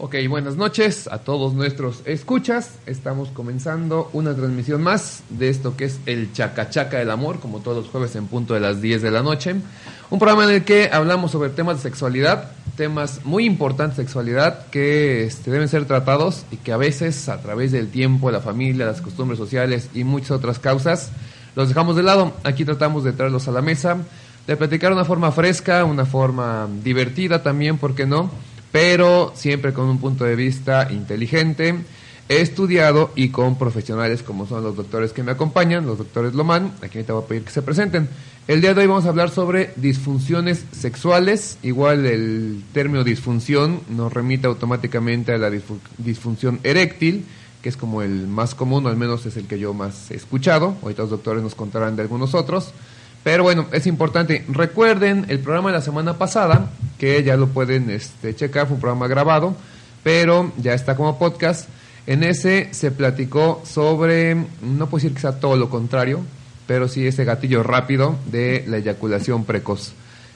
Ok, buenas noches a todos nuestros escuchas. Estamos comenzando una transmisión más de esto que es el Chacachaca del Amor, como todos los jueves en punto de las 10 de la noche. Un programa en el que hablamos sobre temas de sexualidad, temas muy importantes de sexualidad que este, deben ser tratados y que a veces a través del tiempo, la familia, las costumbres sociales y muchas otras causas los dejamos de lado. Aquí tratamos de traerlos a la mesa, de platicar de una forma fresca, una forma divertida también, ¿por qué no? Pero siempre con un punto de vista inteligente, estudiado y con profesionales como son los doctores que me acompañan, los doctores Lomán, aquí te voy a pedir que se presenten. El día de hoy vamos a hablar sobre disfunciones sexuales, igual el término disfunción nos remite automáticamente a la disfunción eréctil, que es como el más común, o al menos es el que yo más he escuchado, ahorita los doctores nos contarán de algunos otros. Pero bueno, es importante. Recuerden el programa de la semana pasada, que ya lo pueden este, checar, fue un programa grabado, pero ya está como podcast. En ese se platicó sobre, no puedo decir que sea todo lo contrario, pero sí ese gatillo rápido de la eyaculación precoz.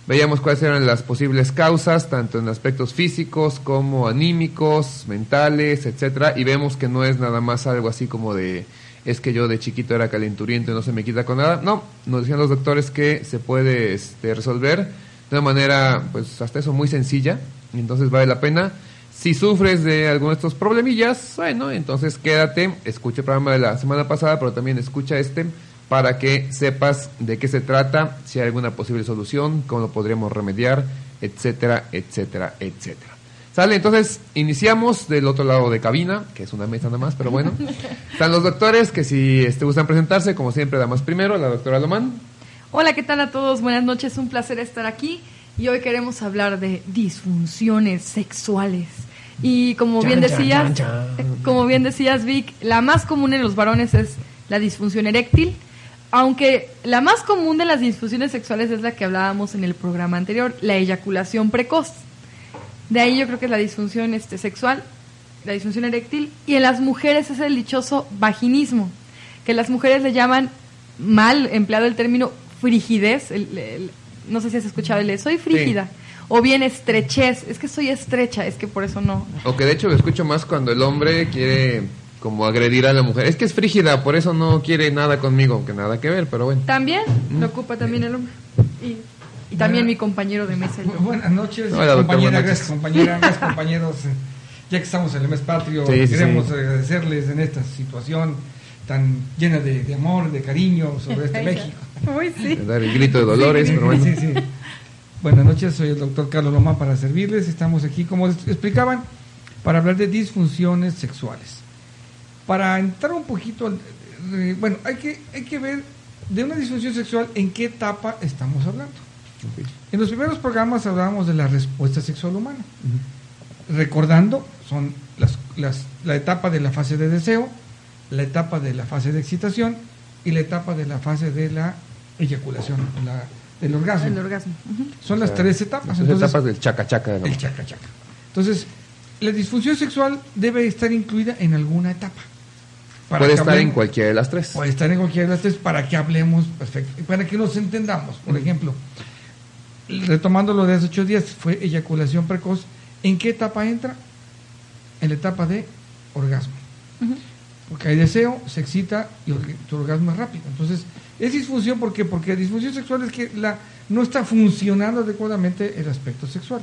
Veíamos cuáles eran las posibles causas, tanto en aspectos físicos como anímicos, mentales, etcétera, y vemos que no es nada más algo así como de es que yo de chiquito era calenturiento y no se me quita con nada. No, nos decían los doctores que se puede este, resolver de una manera, pues hasta eso muy sencilla, entonces vale la pena. Si sufres de alguno de estos problemillas, bueno, entonces quédate, escucha el programa de la semana pasada, pero también escucha este para que sepas de qué se trata, si hay alguna posible solución, cómo lo podríamos remediar, etcétera, etcétera, etcétera. Sale, entonces iniciamos del otro lado de cabina, que es una mesa nada más, pero bueno. Están los doctores que si este, gustan presentarse, como siempre, damos primero, la doctora Lomán. Hola, ¿qué tal a todos? Buenas noches, un placer estar aquí y hoy queremos hablar de disfunciones sexuales. Y como bien decías, como bien decías Vic, la más común en los varones es la disfunción eréctil, aunque la más común de las disfunciones sexuales es la que hablábamos en el programa anterior, la eyaculación precoz. De ahí yo creo que es la disfunción este, sexual, la disfunción eréctil, y en las mujeres es el dichoso vaginismo, que las mujeres le llaman mal empleado el término frigidez, no sé si has escuchado el soy frígida. O bien estrechez, es que soy estrecha, es que por eso no. O que de hecho lo escucho más cuando el hombre quiere como agredir a la mujer. Es que es frígida, por eso no quiere nada conmigo, aunque nada que ver, pero bueno. También lo ocupa también el hombre. Y y también mi compañero de mesa. buenas noches, compañera, gracias compañera, gracias compañeros. Ya que estamos en el mes patrio, queremos agradecerles en esta situación tan llena de, amor, de cariño sobre este México. Uy, sí. Dar el grito de dolores, pero bueno. Sí, sí. Buenas noches, soy el doctor Carlos Lomán para servirles. Estamos aquí, como explicaban, para hablar de disfunciones sexuales. Para entrar un poquito, eh, bueno, hay que, hay que ver de una disfunción sexual en qué etapa estamos hablando. En los primeros programas hablábamos de la respuesta sexual humana. Recordando, son las, la etapa de la fase de deseo, la etapa de la fase de excitación y la etapa de la fase de la eyaculación, del orgasmo. Son las tres etapas. Las etapas del chaca-chaca. El chaca-chaca. Entonces, la disfunción sexual debe estar incluida en alguna etapa. puede estar en cualquiera de las tres. Puede estar en cualquiera de las tres para que hablemos perfecto, para que nos entendamos. Por ejemplo, retomando lo de hace ocho días, fue eyaculación precoz. ¿En qué etapa entra? En la etapa de orgasmo. Porque hay deseo, se excita y tu orgasmo es rápido. Entonces, es disfunción ¿por qué? porque disfunción sexual es que la, no está funcionando adecuadamente el aspecto sexual.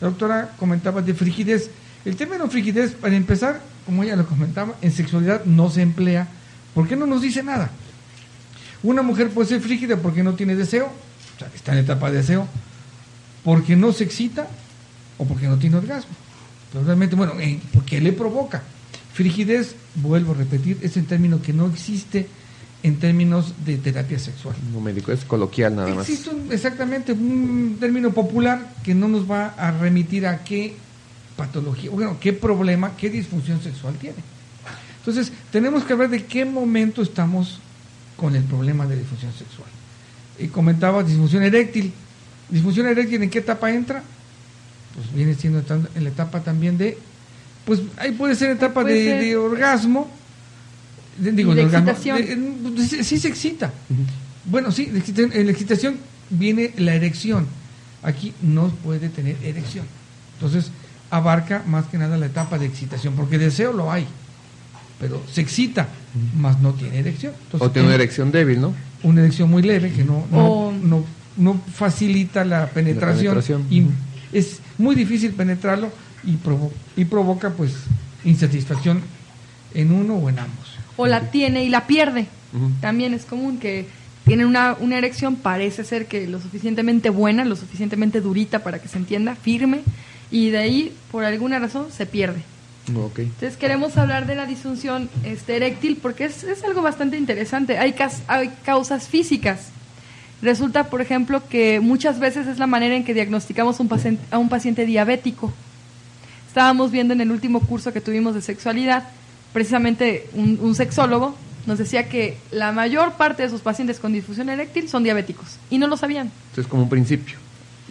La doctora comentaba de frigidez. El término frigidez, para empezar, como ella lo comentaba, en sexualidad no se emplea. ¿Por qué no nos dice nada? Una mujer puede ser frígida porque no tiene deseo, o sea, está en etapa de deseo, porque no se excita o porque no tiene orgasmo. Pero realmente, bueno, ¿por qué le provoca? Frigidez, vuelvo a repetir, es un término que no existe en términos de terapia sexual. No médico, es coloquial nada más. Existe un- exactamente un término popular que no nos va a remitir a qué patología, bueno, qué problema, qué disfunción sexual tiene. Entonces, tenemos que ver de qué momento estamos con el problema de disfunción sexual. Y comentaba disfunción eréctil. ¿Disfunción eréctil en qué etapa entra? Pues viene siendo en la etapa también de, pues ahí puede ser etapa Puede de, ser. de orgasmo. De- digo, Y de orgasmo, excitación. de- de- sí, se excita. Bueno, sí, en la excitación viene la erección. Aquí no puede tener erección. Entonces, abarca más que nada la etapa de excitación, porque deseo lo hay, pero se excita, más no tiene erección. Entonces, O tiene una erección débil, ¿no? Una erección muy leve que no, no, O- no, no facilita la penetración, penetración. y es muy difícil penetrarlo y, provo- y provoca pues insatisfacción en uno o en ambos. O la tiene y la pierde. También es común que tienen una, una erección, parece ser que lo suficientemente buena, lo suficientemente durita para que se entienda, firme, y de ahí, por alguna razón, se pierde. Entonces queremos hablar de la disfunción este, eréctil porque es, es algo bastante interesante. Hay, cas- hay causas físicas. Resulta, por ejemplo, que muchas veces es la manera en que diagnosticamos un paciente, a un paciente diabético. Estábamos viendo en el último curso que tuvimos de sexualidad, precisamente un, un sexólogo nos decía que la mayor parte de sus pacientes con disfunción eréctil son diabéticos y no lo sabían. Entonces es como un principio.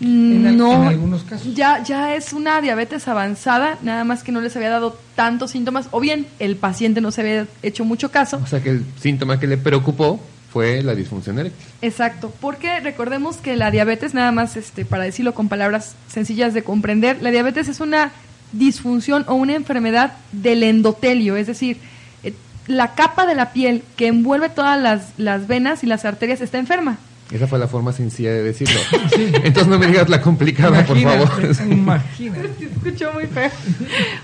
En, no, en algunos casos. ya, ya es una diabetes avanzada, nada más que no les había dado tantos síntomas, o bien el paciente no se había hecho mucho caso. O sea que el síntoma que le preocupó fue la disfunción eréctil. Exacto, porque recordemos que la diabetes, nada más este, para decirlo con palabras sencillas de comprender, la diabetes es una disfunción o una enfermedad del endotelio, es decir, eh, la capa de la piel que envuelve todas las, las venas y las arterias está enferma. Esa fue la forma sencilla de decirlo. Entonces no me digas la complicada, por favor. imagínate. Se escuchó muy feo.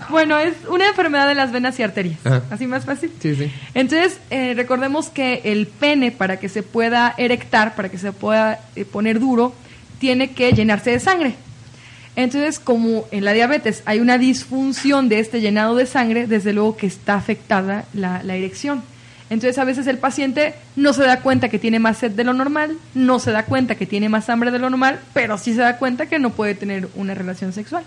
Bueno, es una enfermedad de las venas y arterias. Ajá. Así más fácil. Sí, sí. Entonces, eh, recordemos que el pene, para que se pueda erectar, para que se pueda eh, poner duro, tiene que llenarse de sangre. Entonces, como en la diabetes hay una disfunción de este llenado de sangre, desde luego que está afectada la, la erección. Entonces, a veces el paciente no se da cuenta que tiene más sed de lo normal, no se da cuenta que tiene más hambre de lo normal, pero sí se da cuenta que no puede tener una relación sexual.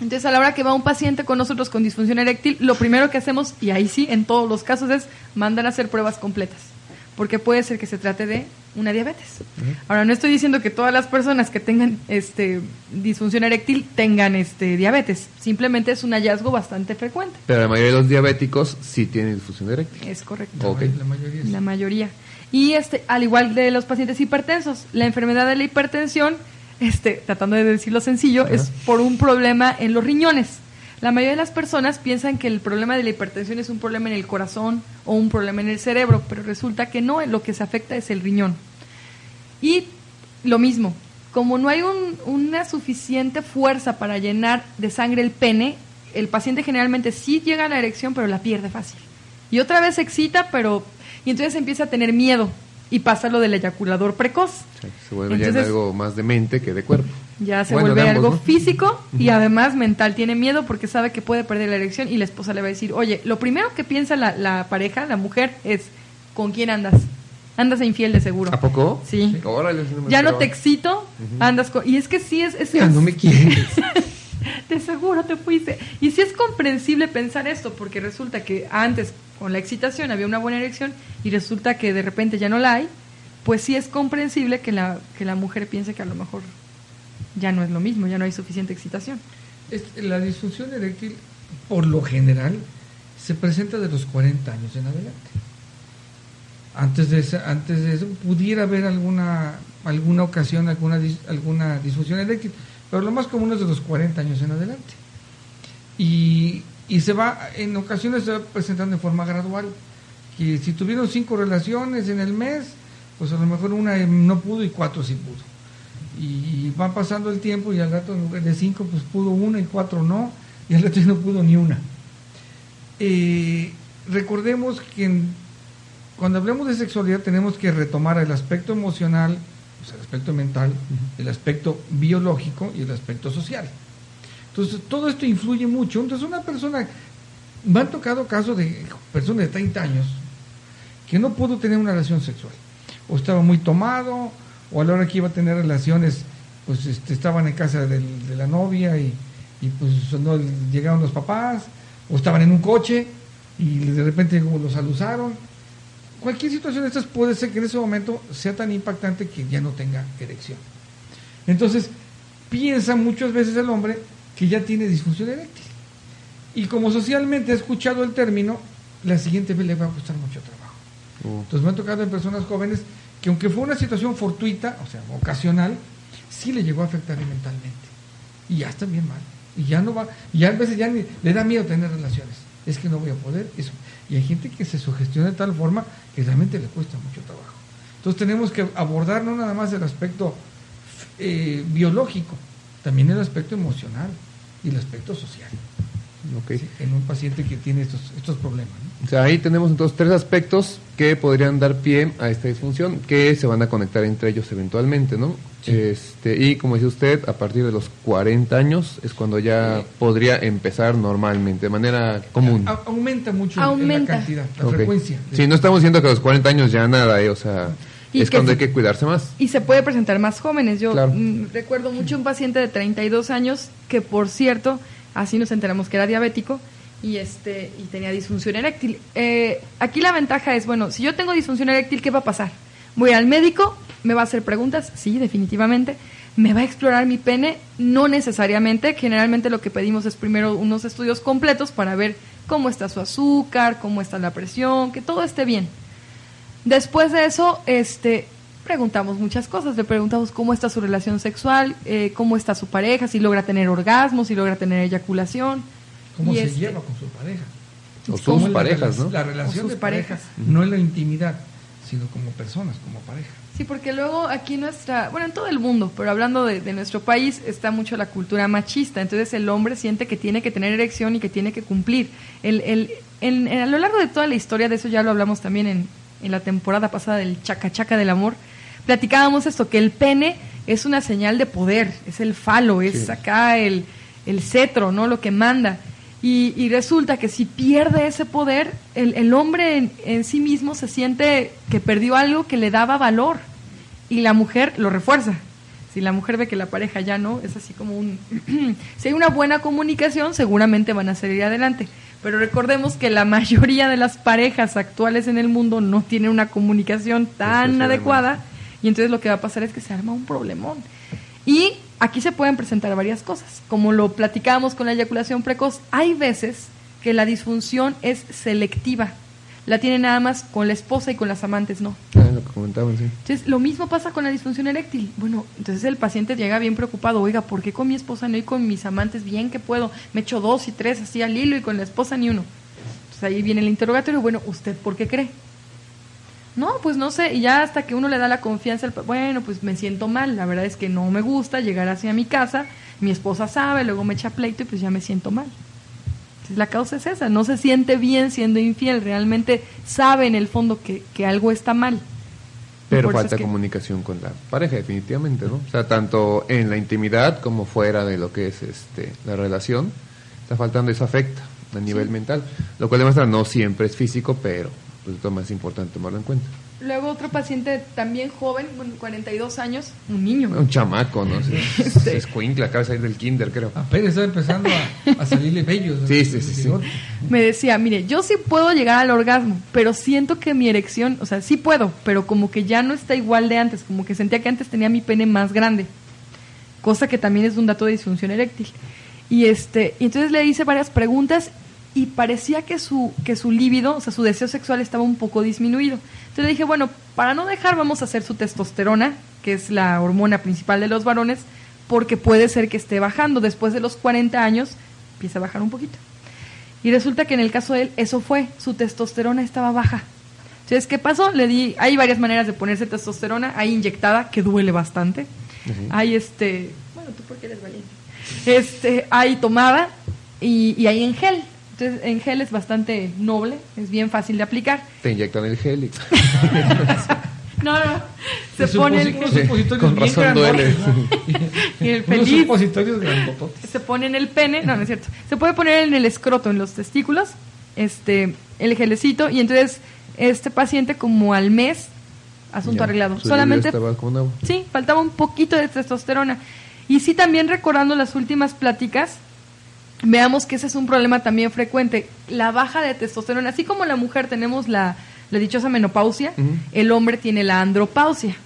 Entonces, a la hora que va un paciente con nosotros con disfunción eréctil, lo primero que hacemos, y ahí sí, en todos los casos, es mandar a hacer pruebas completas. Porque puede ser que se trate de una diabetes. Ahora, no estoy diciendo que todas las personas que tengan este, disfunción eréctil tengan este, diabetes. Simplemente es un hallazgo bastante frecuente. Pero la mayoría de los diabéticos sí tienen disfunción eréctil. Es correcto. La mayoría sí. La mayoría. Y este, al igual de los pacientes hipertensos, la enfermedad de la hipertensión, este, tratando de decirlo sencillo, es por un problema en los riñones. La mayoría de las personas piensan que el problema de la hipertensión es un problema en el corazón o un problema en el cerebro, pero resulta que no, lo que se afecta es el riñón. Y lo mismo, como no hay un- una suficiente fuerza para llenar de sangre el pene, el paciente generalmente sí llega a la erección, pero la pierde fácil. Y otra vez se excita, pero... Y entonces empieza a tener miedo y pasa lo del eyaculador precoz. Se vuelve ya en Entonces- algo más de mente que de cuerpo. Ya se Bueno, vuelve ambos, algo ¿no? físico y además mental. Tiene miedo porque sabe que puede perder la erección y la esposa le va a decir, oye, lo primero que piensa la, la pareja, la mujer, es, ¿con quién andas? Andas de infiel de seguro. ¿A poco? Sí. Órale, me Ya no te excito, andas con... Y es que sí es... es- Ya no me quieres. de seguro te fuiste. Y sí es comprensible pensar esto, porque resulta que antes con la excitación había una buena erección y resulta que de repente ya no la hay, pues sí es comprensible que la, que la mujer piense que a lo mejor ya no es lo mismo, ya no hay suficiente excitación. La disfunción eréctil, por lo general, se presenta de los 40 años en adelante. Antes de, antes de eso, pudiera haber alguna, alguna ocasión, alguna, alguna disfunción eréctil, pero lo más común es de los 40 años en adelante. Y, y se va, en ocasiones se va presentando en forma gradual. Que si tuvieron cinco relaciones en el mes, pues a lo mejor una no pudo y cuatro sí pudo y va pasando el tiempo y al rato en lugar de cinco pues pudo una y cuatro no y al rato no pudo ni una. Eh, recordemos que en- cuando hablamos de sexualidad tenemos que retomar el aspecto emocional pues, el aspecto mental el aspecto biológico y el aspecto social. Entonces todo esto influye mucho. Entonces una persona me han tocado casos de personas de 30 años que no pudo tener una relación sexual. O estaba muy tomado, o a la hora que iba a tener relaciones, pues este, estaban en casa de la novia y, pues no llegaron los papás, o estaban en un coche y de repente los alusaron. Cualquier situación de estas puede ser que en ese momento sea tan impactante que ya no tenga erección. Entonces, piensa muchas veces el hombre que ya tiene disfunción eréctil. Y como socialmente ha escuchado el término, la siguiente vez le va a costar mucho trabajo. Uh. Entonces me ha tocado en personas jóvenes que aunque fue una situación fortuita, o sea, ocasional, sí le llegó a afectar mentalmente. Y ya está bien mal. Y ya no va, y ya a veces ya le da miedo tener relaciones. Es que no voy a poder eso. Y hay gente que se sugestiona de tal forma que realmente le cuesta mucho trabajo. Entonces tenemos que abordar no nada más el aspecto eh, biológico, también el aspecto emocional y el aspecto social. en un paciente que tiene estos, estos problemas. O sea, ahí tenemos entonces tres aspectos que podrían dar pie a esta disfunción, que se van a conectar entre ellos eventualmente, ¿no? Este, y como dice usted, a partir de los 40 años es cuando ya podría empezar normalmente, de manera común. aumenta mucho la cantidad, la frecuencia. Sí, no estamos diciendo que a los 40 años ya nada, ¿eh? o sea, es cuando hay que cuidarse más. Y se puede presentar más jóvenes. Yo mm, recuerdo mucho un paciente de 32 años que, por cierto, así nos enteramos que era diabético y este y tenía disfunción eréctil. Eh, aquí la ventaja es, bueno, si yo tengo disfunción eréctil, ¿qué va a pasar? Voy al médico, me va a hacer preguntas, sí, definitivamente. ¿Me va a explorar mi pene? No necesariamente. Generalmente lo que pedimos es primero unos estudios completos para ver cómo está su azúcar, cómo está la presión, que todo esté bien. Después de eso, este, preguntamos muchas cosas. Le preguntamos cómo está su relación sexual, eh, cómo está su pareja, si logra tener orgasmos, si logra tener eyaculación. ¿Cómo se este lleva con su pareja? O sus parejas, ¿no? La relación de parejas, no es la intimidad, sino como personas, como pareja. Sí, porque luego aquí nuestra, bueno, en todo el mundo, pero hablando de, nuestro país, está mucho la cultura machista. Entonces el hombre siente que tiene que tener erección y que tiene que cumplir. El, el, a lo largo de toda la historia, de eso ya lo hablamos también en, en la temporada pasada del Chaca Chaca del Amor, platicábamos esto, que el pene es una señal de poder, es el falo, es acá el, el, cetro, ¿no? Lo que manda. Y, y resulta que si pierde ese poder, el, el hombre en, en, sí mismo se siente que perdió algo que le daba valor y la mujer lo refuerza. Si la mujer ve que la pareja ya no, es así como un... si hay una buena comunicación, seguramente van a salir adelante. Pero recordemos que la mayoría de las parejas actuales en el mundo no tienen una comunicación tan adecuada y entonces lo que va a pasar es que se arma un problemón. Y aquí se pueden presentar varias cosas. Como lo platicábamos con la eyaculación precoz, hay veces que la disfunción es selectiva la tiene nada más con la esposa y con las amantes, no. Ah, lo que comentaban, sí. Entonces, lo mismo pasa con la disfunción eréctil. Bueno, entonces el paciente llega bien preocupado, oiga, ¿por qué con mi esposa no y con mis amantes bien que puedo? Me echo dos y tres así al hilo y con la esposa ni uno. Entonces ahí viene el interrogatorio, bueno, ¿usted por qué cree? No, pues no sé, y ya hasta que uno le da la confianza, bueno, pues me siento mal, la verdad es que no me gusta llegar hacia mi casa, mi esposa sabe, luego me echa pleito y pues ya me siento mal. La causa es esa, no se siente bien siendo infiel, realmente sabe en el fondo que, que algo está mal. Pero falta comunicación con la pareja, definitivamente, ¿no? O sea, tanto en la intimidad como fuera de lo que es este la relación, está faltando ese afecto a nivel mental, lo cual demuestra no siempre es físico, pero pues, es más importante tomarlo en cuenta. Luego otro paciente también joven, 42 años, un niño. Un chamaco, ¿no? Este. Es cuincla, acaba de salir del kinder, creo. Apenas está empezando a, salirle bellos. Sí, sí, sí, Me decía, mire, yo sí puedo llegar al orgasmo, pero siento que mi erección, o sea, sí puedo, pero como que ya no está igual de antes, como que sentía que antes tenía mi pene más grande. Cosa que también es un dato de disfunción eréctil. Y este, y entonces le hice varias preguntas y parecía que su, que su líbido, o sea, su deseo sexual estaba un poco disminuido. Entonces le dije, bueno, para no dejar, vamos a hacer su testosterona, que es la hormona principal de los varones, porque puede ser que esté bajando. Después de los 40 años, empieza a bajar un poquito. Y resulta que en el caso de él, eso fue, su testosterona estaba baja. Entonces, ¿qué pasó? Le di, hay varias maneras de ponerse testosterona, hay inyectada, que duele bastante. Hay este, bueno, tú porque eres valiente. Este, hay tomada y, y hay en gel. Entonces, en gel es bastante noble, es bien fácil de aplicar. Te inyectan el gel y... no, no, se pone el... Con razón duele. y el feliz... Se pone en el pene, no, no es cierto. Se puede poner en el escroto, en los testículos, este, el gelecito, y entonces este paciente como al mes, asunto Ya, arreglado. Solamente. Sí, faltaba un poquito de testosterona. Y sí, también recordando las últimas pláticas, veamos que ese es un problema también frecuente. La baja de testosterona, así como la mujer tenemos la, la dichosa menopausia, el hombre tiene la andropausia.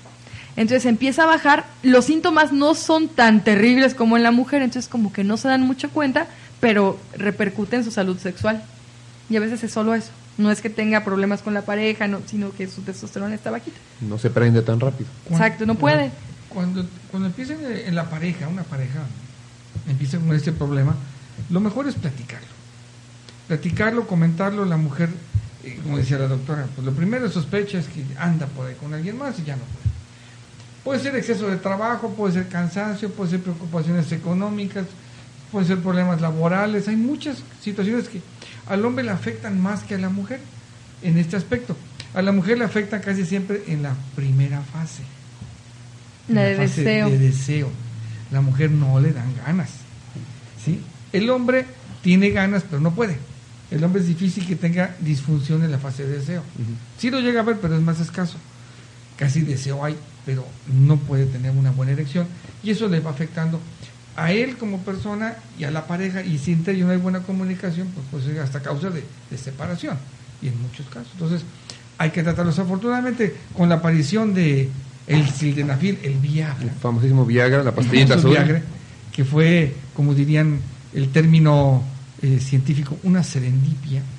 Entonces empieza a bajar, los síntomas no son tan terribles como en la mujer, entonces como que no se dan mucho cuenta, pero repercute en su salud sexual. Y a veces es solo eso. No es que tenga problemas con la pareja, no, sino que su testosterona está bajita. No se prende tan rápido. Cuando- Exacto, no puede. Cuando, cuando empieza en, en la pareja, una pareja empieza con este problema, lo mejor es platicarlo. Platicarlo, comentarlo, la mujer, eh, como decía la doctora, pues lo primero sospecha es que anda por ahí con alguien más y ya no puede. Puede ser exceso de trabajo, puede ser cansancio, puede ser preocupaciones económicas, puede ser problemas laborales. Hay muchas situaciones que al hombre le afectan más que a la mujer en este aspecto. A la mujer le afectan casi siempre en la primera fase. La de fase deseo. de deseo. La mujer no le dan ganas. ¿sí? El hombre tiene ganas, pero no puede. El hombre es difícil que tenga disfunción en la fase de deseo. Sí lo llega a ver, pero es más escaso. Casi deseo hay, pero no puede tener una buena erección. Y eso le va afectando a él como persona y a la pareja. Y si entre ellos no hay buena comunicación, pues puede ser hasta causa de, de separación. Y en muchos casos. Entonces, hay que tratarlos. Afortunadamente, con la aparición de el sildenafil, el Viagra, El famosísimo Viagra, la pastillita azul. Viagra, que fue, como dirían el término eh, científico, una serendipia.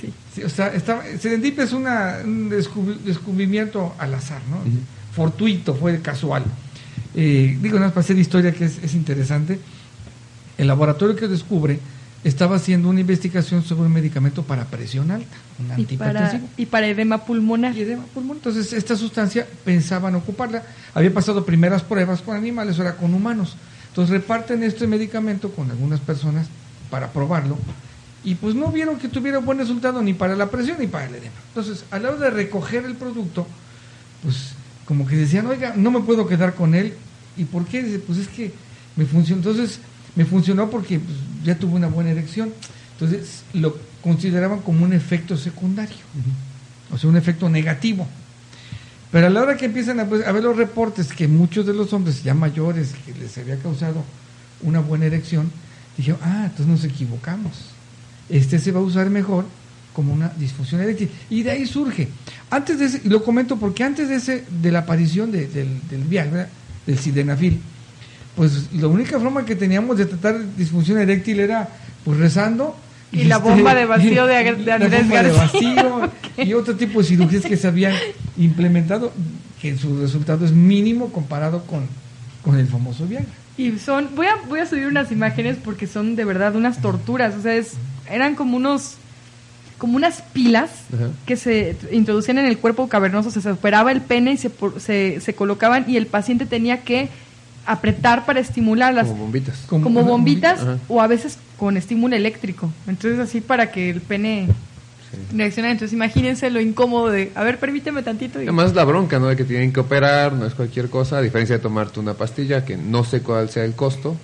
Sí. Sí, o sea, estaba- serendipia es una, un descubri- descubrimiento al azar, ¿no? Fortuito, fue casual. Eh, digo, nada más para hacer historia que es, es interesante. El laboratorio que descubre estaba haciendo una investigación sobre un medicamento para presión alta, un Y para, antihipertensivo y para edema pulmonar. y edema pulmonar. Entonces, esta sustancia pensaban ocuparla. Había pasado primeras pruebas con animales, ahora con humanos. Entonces, reparten este medicamento con algunas personas para probarlo. Y pues no vieron que tuviera buen resultado ni para la presión ni para el edema. Entonces, a la hora de recoger el producto, pues como que decían, oiga, no me puedo quedar con él. ¿Y por qué? Dice, pues es que me funcionó. Entonces, me funcionó porque pues, ya tuve una buena erección. Entonces, lo consideraban como un efecto secundario o sea, un efecto negativo. Pero a la hora que empiezan a, pues, a ver los reportes que muchos de los hombres ya mayores que les había causado una buena erección, dijeron, ah, entonces nos equivocamos. Este se va a usar mejor como una disfunción eréctil. Y de ahí surge. Antes de ese, y lo comento porque antes de ese, de la aparición de- del, del Viagra, del sildenafil, pues la única forma que teníamos de tratar disfunción eréctil era pues rezando Y la bomba de vacío de de la Andrés bomba de García. vacío y otro tipo de cirugías que se habían implementado que su resultado es mínimo comparado con, con el famoso Viagra. Y son, voy a, voy a subir unas imágenes porque son de verdad unas torturas. O sea, es, eran como unos, como unas pilas Ajá. que se introducían en el cuerpo cavernoso. O sea, se operaba el pene y se, por- se, se colocaban y el paciente tenía que apretar para estimularlas. Como bombitas. Como bombitas bombita. O a veces con estímulo eléctrico. Entonces así para que el pene Sí. reaccione. Entonces imagínense lo incómodo de, a ver, permíteme tantito. y- Además la bronca, ¿no? De que tienen que operar, no es cualquier cosa, a diferencia de tomarte una pastilla, que no sé cuál sea el costo,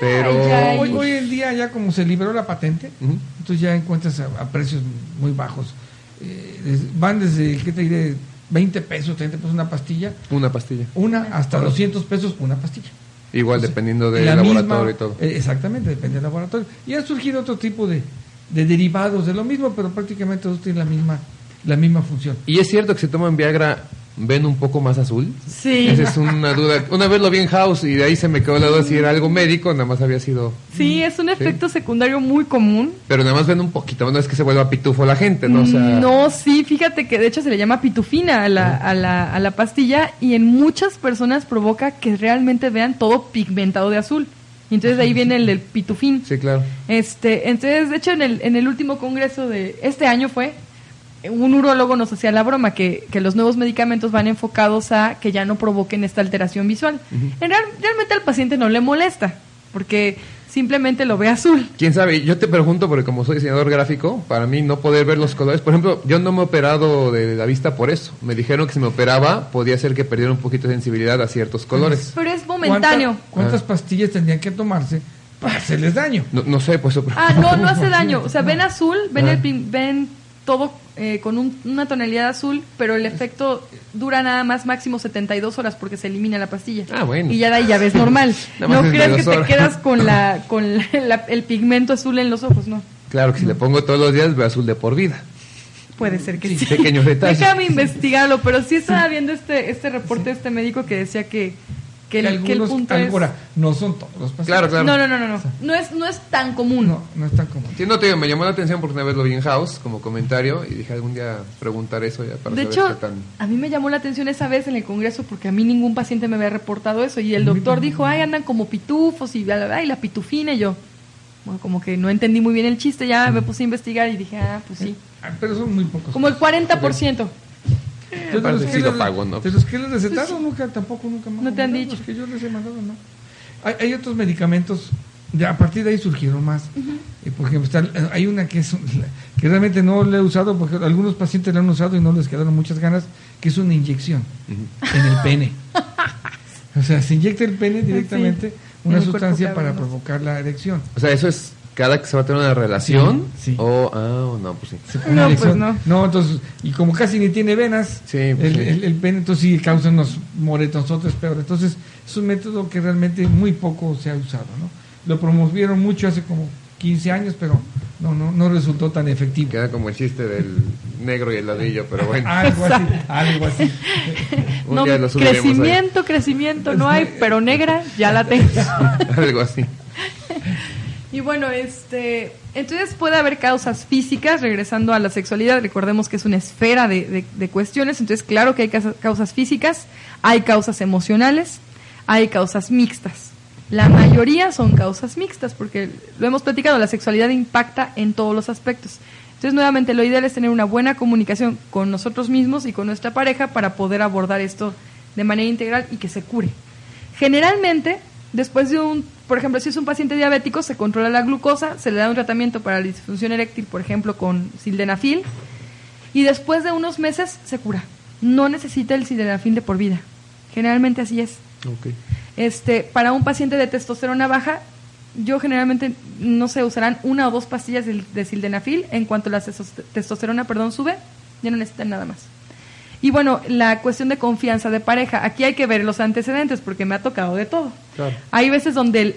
pero... Ay. Hoy, hoy en día ya como se liberó la patente, entonces ya encuentras a, a precios muy bajos. Eh, van desde, ¿qué te diré? 20 pesos, 30 pesos una pastilla, Una pastilla. una hasta 200 pesos una pastilla. Igual dependiendo del la laboratorio misma- y todo. eh, exactamente, depende del laboratorio. Y han surgido otro tipo de, de derivados de lo mismo, pero prácticamente todos tienen la misma, la misma función. Y es cierto que si toman Viagra, ven un poco más azul. Sí. Esa es una duda. Una vez lo vi en House y de ahí se me quedó la duda si era algo médico, nada más había sido... Sí, es un efecto secundario muy común. Pero nada más ven un poquito, no es que se vuelva pitufo la gente, ¿no? O sea, No, sí, fíjate que de hecho se le llama pitufina a la, a, la, a la pastilla y en muchas personas provoca que realmente vean todo pigmentado de azul. Y entonces de ahí viene el del pitufín. Sí, claro. Este, entonces, de hecho, en el, en el último congreso de este año fue, un urólogo nos hacía la broma que, que los nuevos medicamentos van enfocados a que ya no provoquen esta alteración visual. En real- realmente al paciente no le molesta, porque simplemente lo ve azul. ¿Quién sabe? Yo te pregunto, porque como soy diseñador gráfico, para mí no poder ver los colores, por ejemplo, yo no me he operado de la vista por eso. Me dijeron que si me operaba podía ser que perdiera un poquito de sensibilidad a ciertos colores. Pero es momentáneo. ¿Cuánta- ¿Cuántas Ah. pastillas tendrían que tomarse para hacerles daño? No, no sé, pues... Ah, no, no hace daño. O sea, ven azul, ven, Ah. el, pin- ven todo eh, con un- una tonalidad azul, pero el efecto dura nada más máximo 72 horas porque se elimina la pastilla. Ah, bueno. Y ya ahí ya ves normal. No creas que te horas. quedas con la con la- el pigmento azul en los ojos, no. Claro que si le pongo todos los días, veo azul de por vida. Puede ser que sí. Pequeños detalles. Déjame investigarlo, pero sí estaba viendo este este reporte de este médico que decía que, que, el, que el algunos- punto es... no son todos los pacientes. Claro, claro. No, no, no, no, no. No es, no es tan común. No, no es tan común. Sí, no te digo, me llamó la atención porque una vez lo vi en House como comentario y dije algún día preguntar eso ya para De saber hecho, qué tan... a mí me llamó la atención esa vez en el congreso porque a mí ningún paciente me había reportado eso y el doctor dijo, ay, andan como pitufos y bla, bla, bla, y la pitufina y yo, bueno, como que no entendí muy bien el chiste, ya me puse a investigar y dije, ah, pues sí. Ah, Pero son muy pocos. Como el 40%. Que que sí lo les- pago, ¿no? De los que les recetaron, nunca, tampoco nunca han No te han mandado, dicho. Los que yo les he mandado, no. Hay, hay otros medicamentos, ya a partir de ahí surgieron más. Eh, por ejemplo, está, eh, hay una que es un- que realmente no la he usado porque algunos pacientes la han usado y no les quedaron muchas ganas, que es una inyección en el pene. o sea, se inyecta el pene directamente en una sustancia para provocar la erección. O sea, eso es cada que se va a tener una relación Sí, sí. o... Ah, o no, pues sí. No, pues no. entonces, y como casi ni tiene venas, Sí, pues el, sí. el- el pene entonces sí causa unos moretonzotes peor. Entonces, es un método que realmente muy poco se ha usado, ¿no? Lo promovieron mucho hace como 15 años, pero no, no, no resultó tan efectivo. Queda como el chiste del negro y el ladrillo, pero bueno. Algo así, algo así. Un No, día lo ahí. crecimiento, crecimiento no hay, pero negra ya la tengo. Algo así. Y bueno, este, entonces puede haber causas físicas, regresando a la sexualidad, recordemos que es una esfera de, de- de cuestiones, entonces claro que hay causas físicas, hay causas emocionales, hay causas mixtas. La mayoría son causas mixtas, porque lo hemos platicado, la sexualidad impacta en todos los aspectos. Entonces, nuevamente, lo ideal es tener una buena comunicación con nosotros mismos y con nuestra pareja para poder abordar esto de manera integral y que se cure. Generalmente, después de un, por ejemplo, si es un paciente diabético, se controla la glucosa, se le da un tratamiento para la disfunción eréctil, por ejemplo, con sildenafil, y después de unos meses se cura. No necesita el sildenafil de por vida. Generalmente así es. Este, para un paciente de testosterona baja, yo generalmente no sé, usarán una o dos pastillas de, de sildenafil. En cuanto la testo- testosterona, perdón, sube, ya no necesitan nada más. Y bueno, la cuestión de confianza de pareja. Aquí hay que ver los antecedentes porque me ha tocado de todo. Hay veces donde él,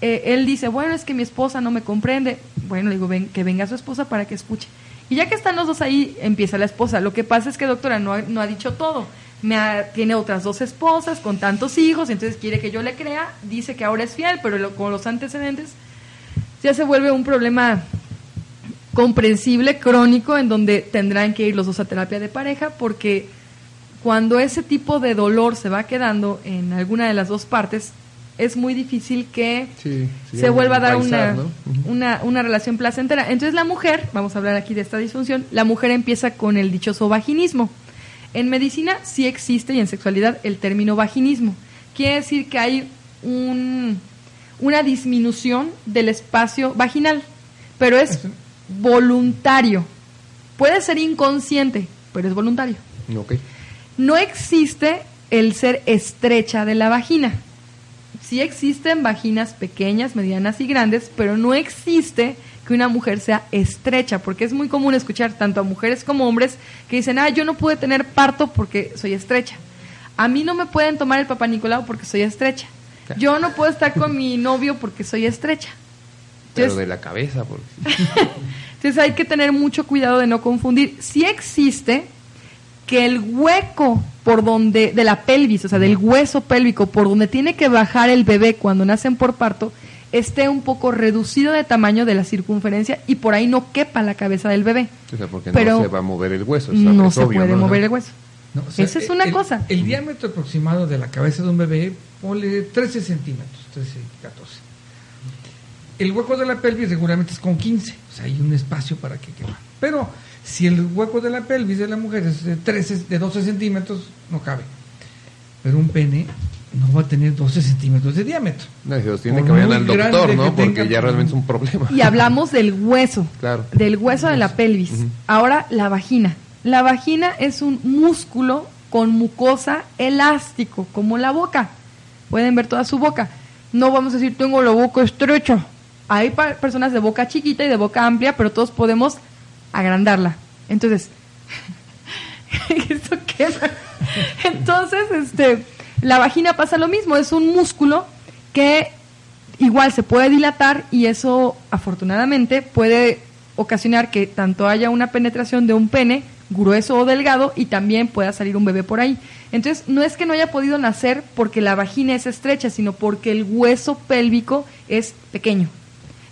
eh, él dice, bueno, es que mi esposa no me comprende. Bueno, le digo, ven, que venga su esposa para que escuche. Y ya que están los dos ahí, empieza la esposa. Lo que pasa es que, doctora, no ha, no ha dicho todo. Me ha- tiene otras dos esposas con tantos hijos, entonces quiere que yo le crea. Dice que ahora es fiel, pero con los antecedentes ya se vuelve un problema comprensible, crónico, en donde tendrán que ir los dos a terapia de pareja, porque cuando ese tipo de dolor se va quedando en alguna de las dos partes, es muy difícil que Sí, sí, se vuelva a dar una, una, una relación placentera. Entonces la mujer, vamos a hablar aquí de esta disfunción, la mujer empieza con el dichoso vaginismo. En medicina sí existe y en sexualidad el término vaginismo. Quiere decir que hay un, una disminución del espacio vaginal, pero es voluntario. Puede ser inconsciente, pero es voluntario. No existe el ser estrecha de la vagina. Sí existen vaginas pequeñas, medianas y grandes, pero no existe que una mujer sea estrecha, porque es muy común escuchar tanto a mujeres como hombres que dicen, ah, yo no pude tener parto porque soy estrecha. A mí no me pueden tomar el papá Nicolau porque soy estrecha. Yo no puedo estar con mi novio porque soy estrecha. Pero Entonces- de la cabeza, porque... entonces hay que tener mucho cuidado de no confundir. Si existe que el hueco por donde, de la pelvis, o sea, del hueso pélvico, por donde tiene que bajar el bebé cuando nacen por parto, esté un poco reducido de tamaño de la circunferencia y por ahí no quepa la cabeza del bebé. O sea, porque Pero no se va a mover el hueso. es- No es se obvio, puede ¿no? mover el hueso. No, o Esa es una el- cosa. El diámetro aproximado de la cabeza de un bebé, ponle 13 centímetros, 13, 14. El hueco de la pelvis regularmente es con 15, o sea, hay un espacio para que quepa. Pero si el hueco de la pelvis de la mujer es de 13, de 12 centímetros, no cabe. Pero un pene no va a tener 12 centímetros de diámetro. No, si los tiene Por que vayan al doctor, ¿no? que Porque tenga, ya realmente es un problema. Y hablamos del hueso, Claro. del hueso de la pelvis. Ahora la vagina. La vagina es un músculo con mucosa elástico, como la boca. Pueden ver toda su boca. No vamos a decir, tengo la boca estrecha. Hay personas de boca chiquita y de boca amplia, pero todos podemos agrandarla. Entonces. Entonces, este, la vagina pasa lo mismo, es un músculo que igual se puede dilatar y eso afortunadamente puede ocasionar que tanto haya una penetración de un pene grueso o delgado y también pueda salir un bebé por ahí. Entonces, no es que no haya podido nacer porque la vagina es estrecha, sino porque el hueso pélvico es pequeño.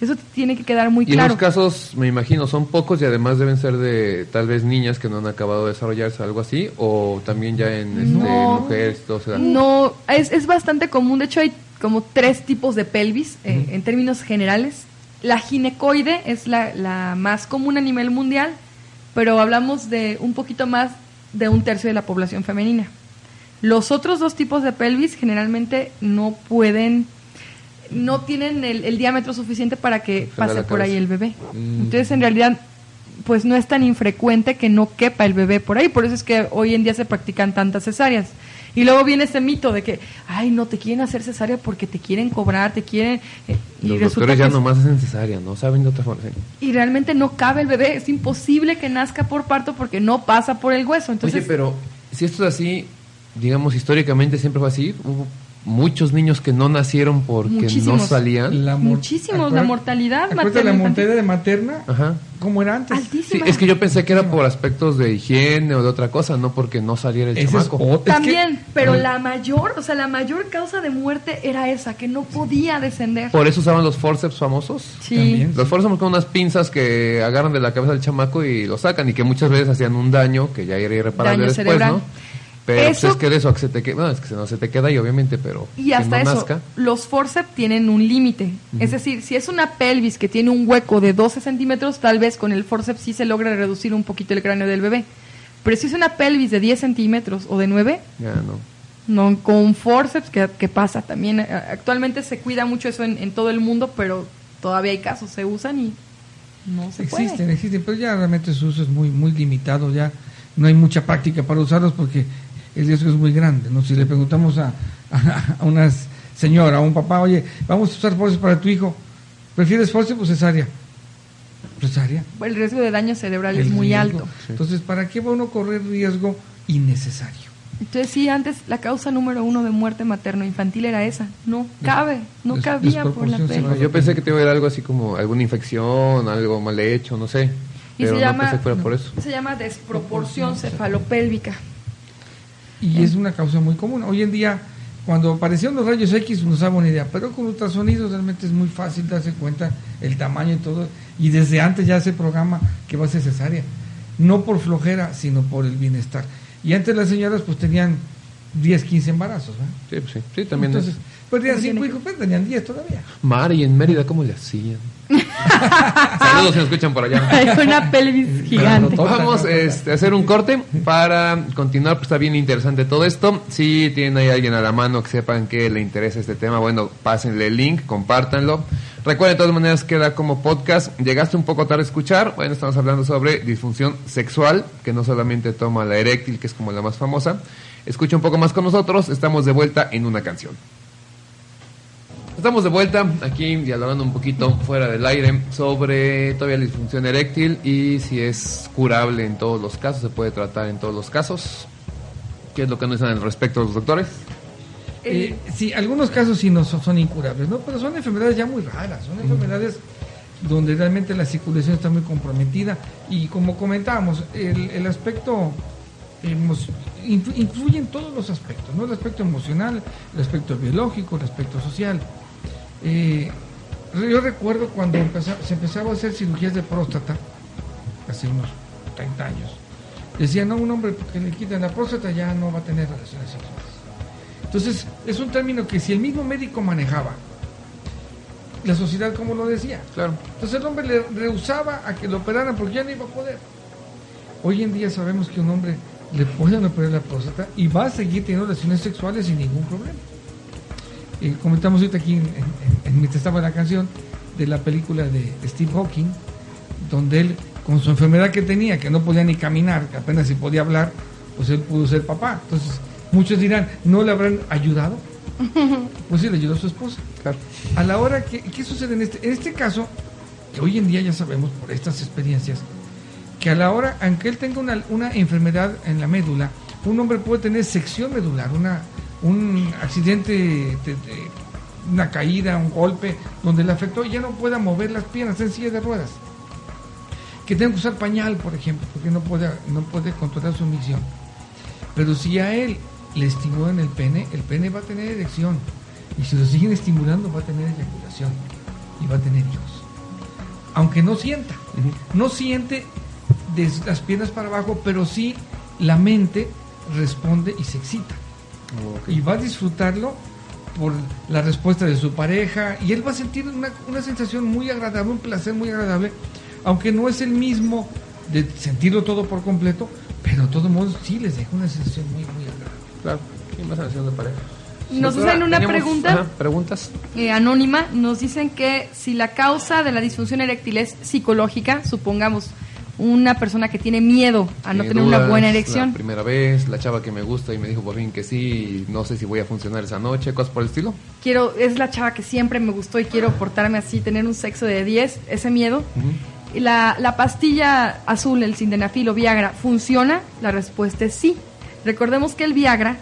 Eso tiene que quedar muy Y claro. los casos, me imagino, son pocos y además deben ser de tal vez niñas que no han acabado de desarrollarse, algo así, o también ya en este, mujeres, todo se da. No, es, es bastante común. De hecho, hay como tres tipos de pelvis eh, en términos generales. La ginecoide es la, la más común a nivel mundial, pero hablamos de un poquito más de un tercio de la población femenina. Los otros dos tipos de pelvis generalmente no pueden, no tienen el, el diámetro suficiente para que pase por ahí el bebé. Mm. Entonces, en realidad, pues no es tan infrecuente que no quepa el bebé por ahí. Por eso es que hoy en día se practican tantas cesáreas. Y luego viene ese mito de que, ay, no te quieren hacer cesárea porque te quieren cobrar, te quieren. eh, y Los doctores ya es- nomás hacen cesárea, no saben de otra forma. y realmente no cabe el bebé. Es imposible que nazca por parto porque no pasa por el hueso. Entonces, Oye, pero si esto es así, digamos, históricamente siempre fue así, hubo muchos niños que no nacieron porque no salían. La Muchísimos, la mortalidad materna la mortalidad materna, Ajá. como era antes. Sí, altísima. es que yo pensé que era por aspectos de higiene o de otra cosa, no porque no saliera el Ese es chamaco. es que- También, pero la mayor, o sea, la mayor causa de muerte era esa, que no podía descender. Por eso usaban los forceps famosos. Sí. También. Los forceps son unas pinzas que agarran de la cabeza del chamaco y lo sacan y que muchas veces hacían un daño que ya era irreparable Daño después, cerebral. ¿no? Pero pues, Eso- es que de eso a que se te queda, bueno, es que no se te queda y obviamente, pero Y que hasta no eso, nazca. los forceps tienen un límite. Es decir, si es una pelvis que tiene un hueco de 12 centímetros, tal vez con el forceps sí se logra reducir un poquito el cráneo del bebé. Pero si es una pelvis de 10 centímetros o de 9, Ya no. no, con forceps, ¿qué, qué pasa? También eh, actualmente se cuida mucho eso en, en todo el mundo, pero todavía hay casos, se usan y no se existen, puede. existen, pero ya realmente su uso es muy, muy limitado, ya no hay mucha práctica para usarlos porque el riesgo es muy grande, ¿no? Si le preguntamos a, a, a una señora, a un papá, oye, vamos a usar forceps para tu hijo, ¿prefieres forceps o cesárea? Cesárea. El riesgo de daño cerebral es muy riesgo. alto. Entonces, ¿para qué va uno a correr riesgo innecesario? Entonces sí, antes la causa número uno de muerte materno-infantil era esa. No cabe, no des- cabía por la. No, yo pensé que te iba a ir algo así como alguna infección, algo mal hecho, no sé. Y Pero se no llama, pensé que fuera por eso. se llama desproporción cefalopélvica. Y es una causa muy común. Hoy en día, cuando aparecieron los rayos X, no sabe una idea, pero con ultrasonidos realmente es muy fácil darse cuenta el tamaño y todo. Y desde antes ya se programa que va a ser cesárea. No por flojera, sino por el bienestar. Y antes las señoras pues tenían 10, 15 embarazos. ¿verdad? Sí, pues sí, sí, también. Entonces, pues tenían También 5 hay- hijos, pues tenían 10 todavía. Mari en Mérida, ¿cómo le hacían? Saludos si nos escuchan por allá. Hay una pelvis gigante. Vamos este, a hacer un corte para continuar, pues está bien interesante todo esto. Si tienen ahí alguien a la mano que sepan que le interesa este tema, bueno, pásenle el link, compártanlo. Recuerden de todas maneras queda como podcast. Llegaste un poco tarde a escuchar. Bueno, estamos hablando sobre disfunción sexual, que no solamente toma la eréctil, que es como la más famosa. Escucha un poco más con nosotros. Estamos de vuelta en una canción. Estamos de vuelta aquí dialogando un poquito fuera del aire sobre todavía la disfunción eréctil y si es curable en todos los casos, se puede tratar en todos los casos. ¿Qué es lo que nos dicen al respecto los doctores? Eh, sí, algunos casos sí no son, son incurables, ¿no? Pero son enfermedades ya muy raras, son enfermedades donde realmente la circulación está muy comprometida y como comentábamos, el, el aspecto emo- influ- influye en todos los aspectos, ¿no? El aspecto emocional, el aspecto biológico, el aspecto social. Eh, yo recuerdo cuando se empezaba a hacer cirugías de próstata, hace unos 30 años, decían, no, un hombre que le quitan la próstata ya no va a tener relaciones sexuales. Entonces, es un término que si el mismo médico manejaba, la sociedad como lo decía. Claro. Entonces el hombre le rehusaba a que lo operaran porque ya no iba a poder. Hoy en día sabemos que un hombre le pueden operar la próstata y va a seguir teniendo relaciones sexuales sin ningún problema. Eh, comentamos ahorita aquí en, en, en- mientras estaba la canción de la película de Steve Hawking, donde él, con su enfermedad que tenía, que no podía ni caminar, que apenas si podía hablar, pues él pudo ser papá. Entonces, muchos dirán, ¿no le habrán ayudado? Pues sí, le ayudó a su esposa. Claro. A la hora que, ¿qué sucede en este? En este caso, que hoy en día ya sabemos por estas experiencias, que a la hora, aunque él tenga una, una enfermedad en la médula, un hombre puede tener sección medular, una, un accidente, de, una caída, un golpe, donde le afectó y ya no pueda mover las piernas en silla de ruedas. Que tenga que usar pañal, por ejemplo, porque no puede, no puede controlar su misión. Pero si a él le estimulan el pene, el pene va a tener erección. Y si lo siguen estimulando, va a tener eyaculación. Y va a tener hijos. Aunque no sienta. No siente las piernas para abajo, pero sí la mente responde y se excita. Y va a disfrutarlo por la respuesta de su pareja y él va a sentir una, una, sensación muy agradable, un placer muy agradable, aunque no es el mismo de sentirlo todo por completo, pero de todos modos sí les deja una sensación muy, muy agradable. Claro, ¿qué más sensación de pareja? Nos hacen una pregunta ajá, preguntas eh, anónima. Nos dicen que si la causa de la disfunción eréctil es psicológica, supongamos, una persona que tiene miedo a no tener una buena erección. La primera vez, la chava que me gusta y me dijo por fin que sí, y no sé si voy a funcionar esa noche, cosas por el estilo. Quiero, es la chava que siempre me gustó y quiero portarme así, tener un sexo de 10, ese miedo. Y La, la pastilla azul, el sildenafil o Viagra, ¿funciona? La respuesta es sí. Recordemos que el Viagra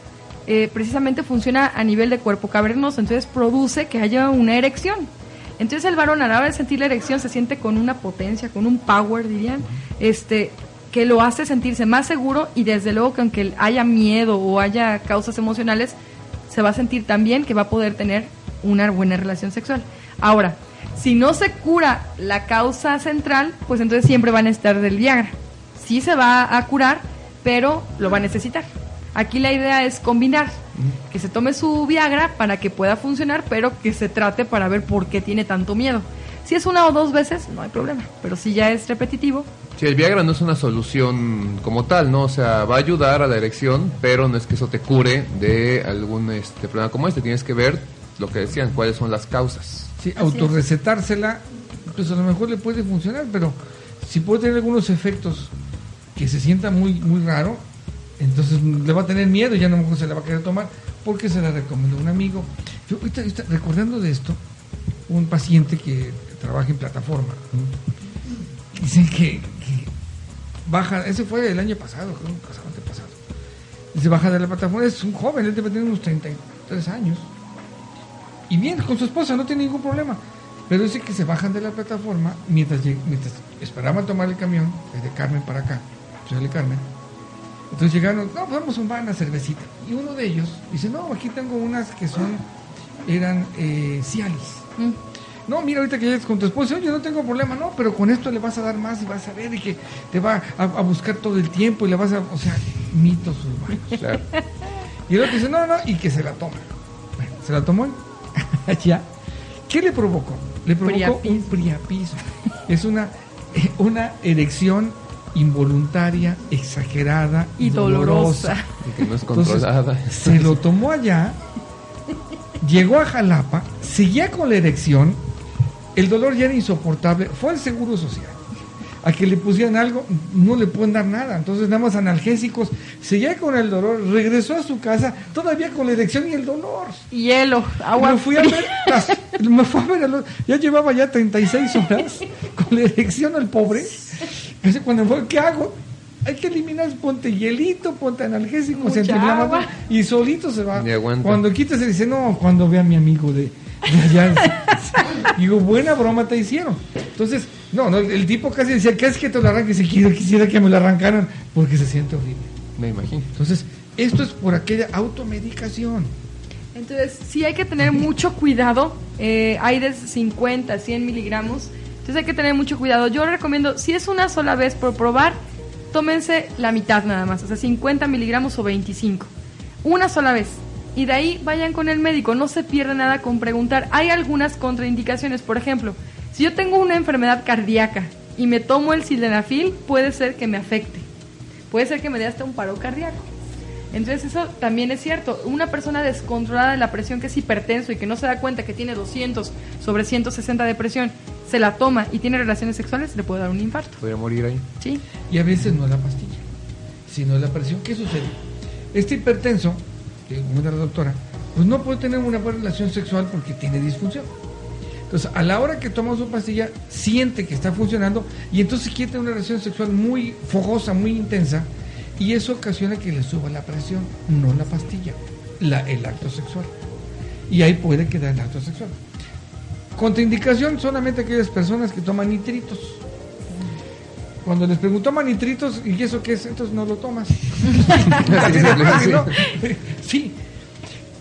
eh, precisamente funciona a nivel de cuerpo cavernoso, entonces produce que haya una erección. Entonces el varón a la hora de sentir la erección se siente con una potencia, con un power, dirían, este, que lo hace sentirse más seguro y desde luego que aunque haya miedo o haya causas emocionales, se va a sentir también que va a poder tener una buena relación sexual. Ahora, si no se cura la causa central, pues entonces siempre van a estar del Viagra. Sí se va a curar, pero lo va a necesitar. Aquí la idea es combinar, que se tome su Viagra para que pueda funcionar, pero que se trate para ver por qué tiene tanto miedo. Si es una o dos veces, no hay problema, pero si ya es repetitivo, Sí, el Viagra no es una solución como tal, ¿no? O sea, va a ayudar a la erección, pero no es que eso te cure de algún este, problema como este. Tienes que ver lo que decían, cuáles son las causas. Sí, autorrecetársela, pues a lo mejor le puede funcionar, pero si puede tener algunos efectos que se sienta muy, muy raro, entonces le va a tener miedo y ya no se la va a querer tomar porque se la recomendó un amigo. Yo ahorita, recordando de esto, un paciente que trabaja en plataforma, dicen que, baja, ese fue el año pasado, creo pasado, antepasado. Dice, baja de la plataforma, es un joven, él debe tener unos 33 años. Y bien, con su esposa, no tiene ningún problema. Pero dice que se bajan de la plataforma mientras, mientras esperaban tomar el camión, desde Carmen para acá, Carmen. Entonces llegaron, no, pues vamos a un bar, una cervecita. Y uno de ellos dice, no, aquí tengo unas que son, eran eh, Cialis. mm, No, mira, ahorita que llegues con tu esposa, yo no tengo problema, no, pero con esto le vas a dar más y vas a ver y que te va a, a buscar todo el tiempo y le vas a, o sea, mitos urbanos. Claro. Y el otro dice, no, no, y que se la toma. Bueno, se la tomó ya. ¿Qué le provocó? Le provocó un priapismo. Es una, eh, una erección involuntaria, exagerada y dolorosa. Y que no es Entonces, controlada. se lo tomó allá, llegó a Jalapa, seguía con la erección, el dolor ya era insoportable, fue al Seguro Social. A que le pusieran algo, no le pueden dar nada, entonces nada más analgésicos, seguía con el dolor, regresó a su casa, todavía con la erección y el dolor. hielo, agua me fui a ver, las- me fui a ver al otro- ya llevaba ya 36 horas con la erección al pobre. Entonces cuando me fue, ¿qué hago? Hay que eliminar, ponte hielito, ponte analgésico, agua. y solito se va. Cuando quitas se dice, no, cuando ve a mi amigo de, de allá. Digo, buena broma te hicieron. Entonces, no, no, el tipo casi decía, ¿qué es que te lo arranque? Si quiero, quisiera que me lo arrancaran, porque se siente horrible. Me imagino. Entonces, esto es por aquella automedicación. Entonces, sí hay que tener mucho cuidado. Eh, hay de 50, 100 miligramos. Entonces hay que tener mucho cuidado. Yo recomiendo, si es una sola vez por probar, tómense la mitad nada más, o sea, 50 miligramos o 25. Una sola vez. Y de ahí vayan con el médico. No se pierde nada con preguntar. Hay algunas contraindicaciones. Por ejemplo, si yo tengo una enfermedad cardíaca y me tomo el sildenafil, puede ser que me afecte. Puede ser que me dé hasta un paro cardíaco. Entonces eso también es cierto. Una persona descontrolada de la presión que es hipertenso y que no se da cuenta que tiene 200 sobre 160 de presión, se la toma y tiene relaciones sexuales, le puede dar un infarto. Podría morir ahí. ¿Sí? Y a veces no es la pastilla, sino la presión. ¿Qué sucede? Este hipertenso, como era la doctora, pues no puede tener una buena relación sexual porque tiene disfunción. Entonces, a la hora que toma su pastilla, siente que está funcionando y entonces quiere tener una relación sexual muy fogosa, muy intensa, y eso ocasiona que le suba la presión, no la pastilla, la, el acto sexual. Y ahí puede quedar el acto sexual. Contraindicación solamente aquellas personas que toman nitritos. Cuando les preguntó toman nitritos, ¿y eso qué es? Entonces no lo tomas. sí.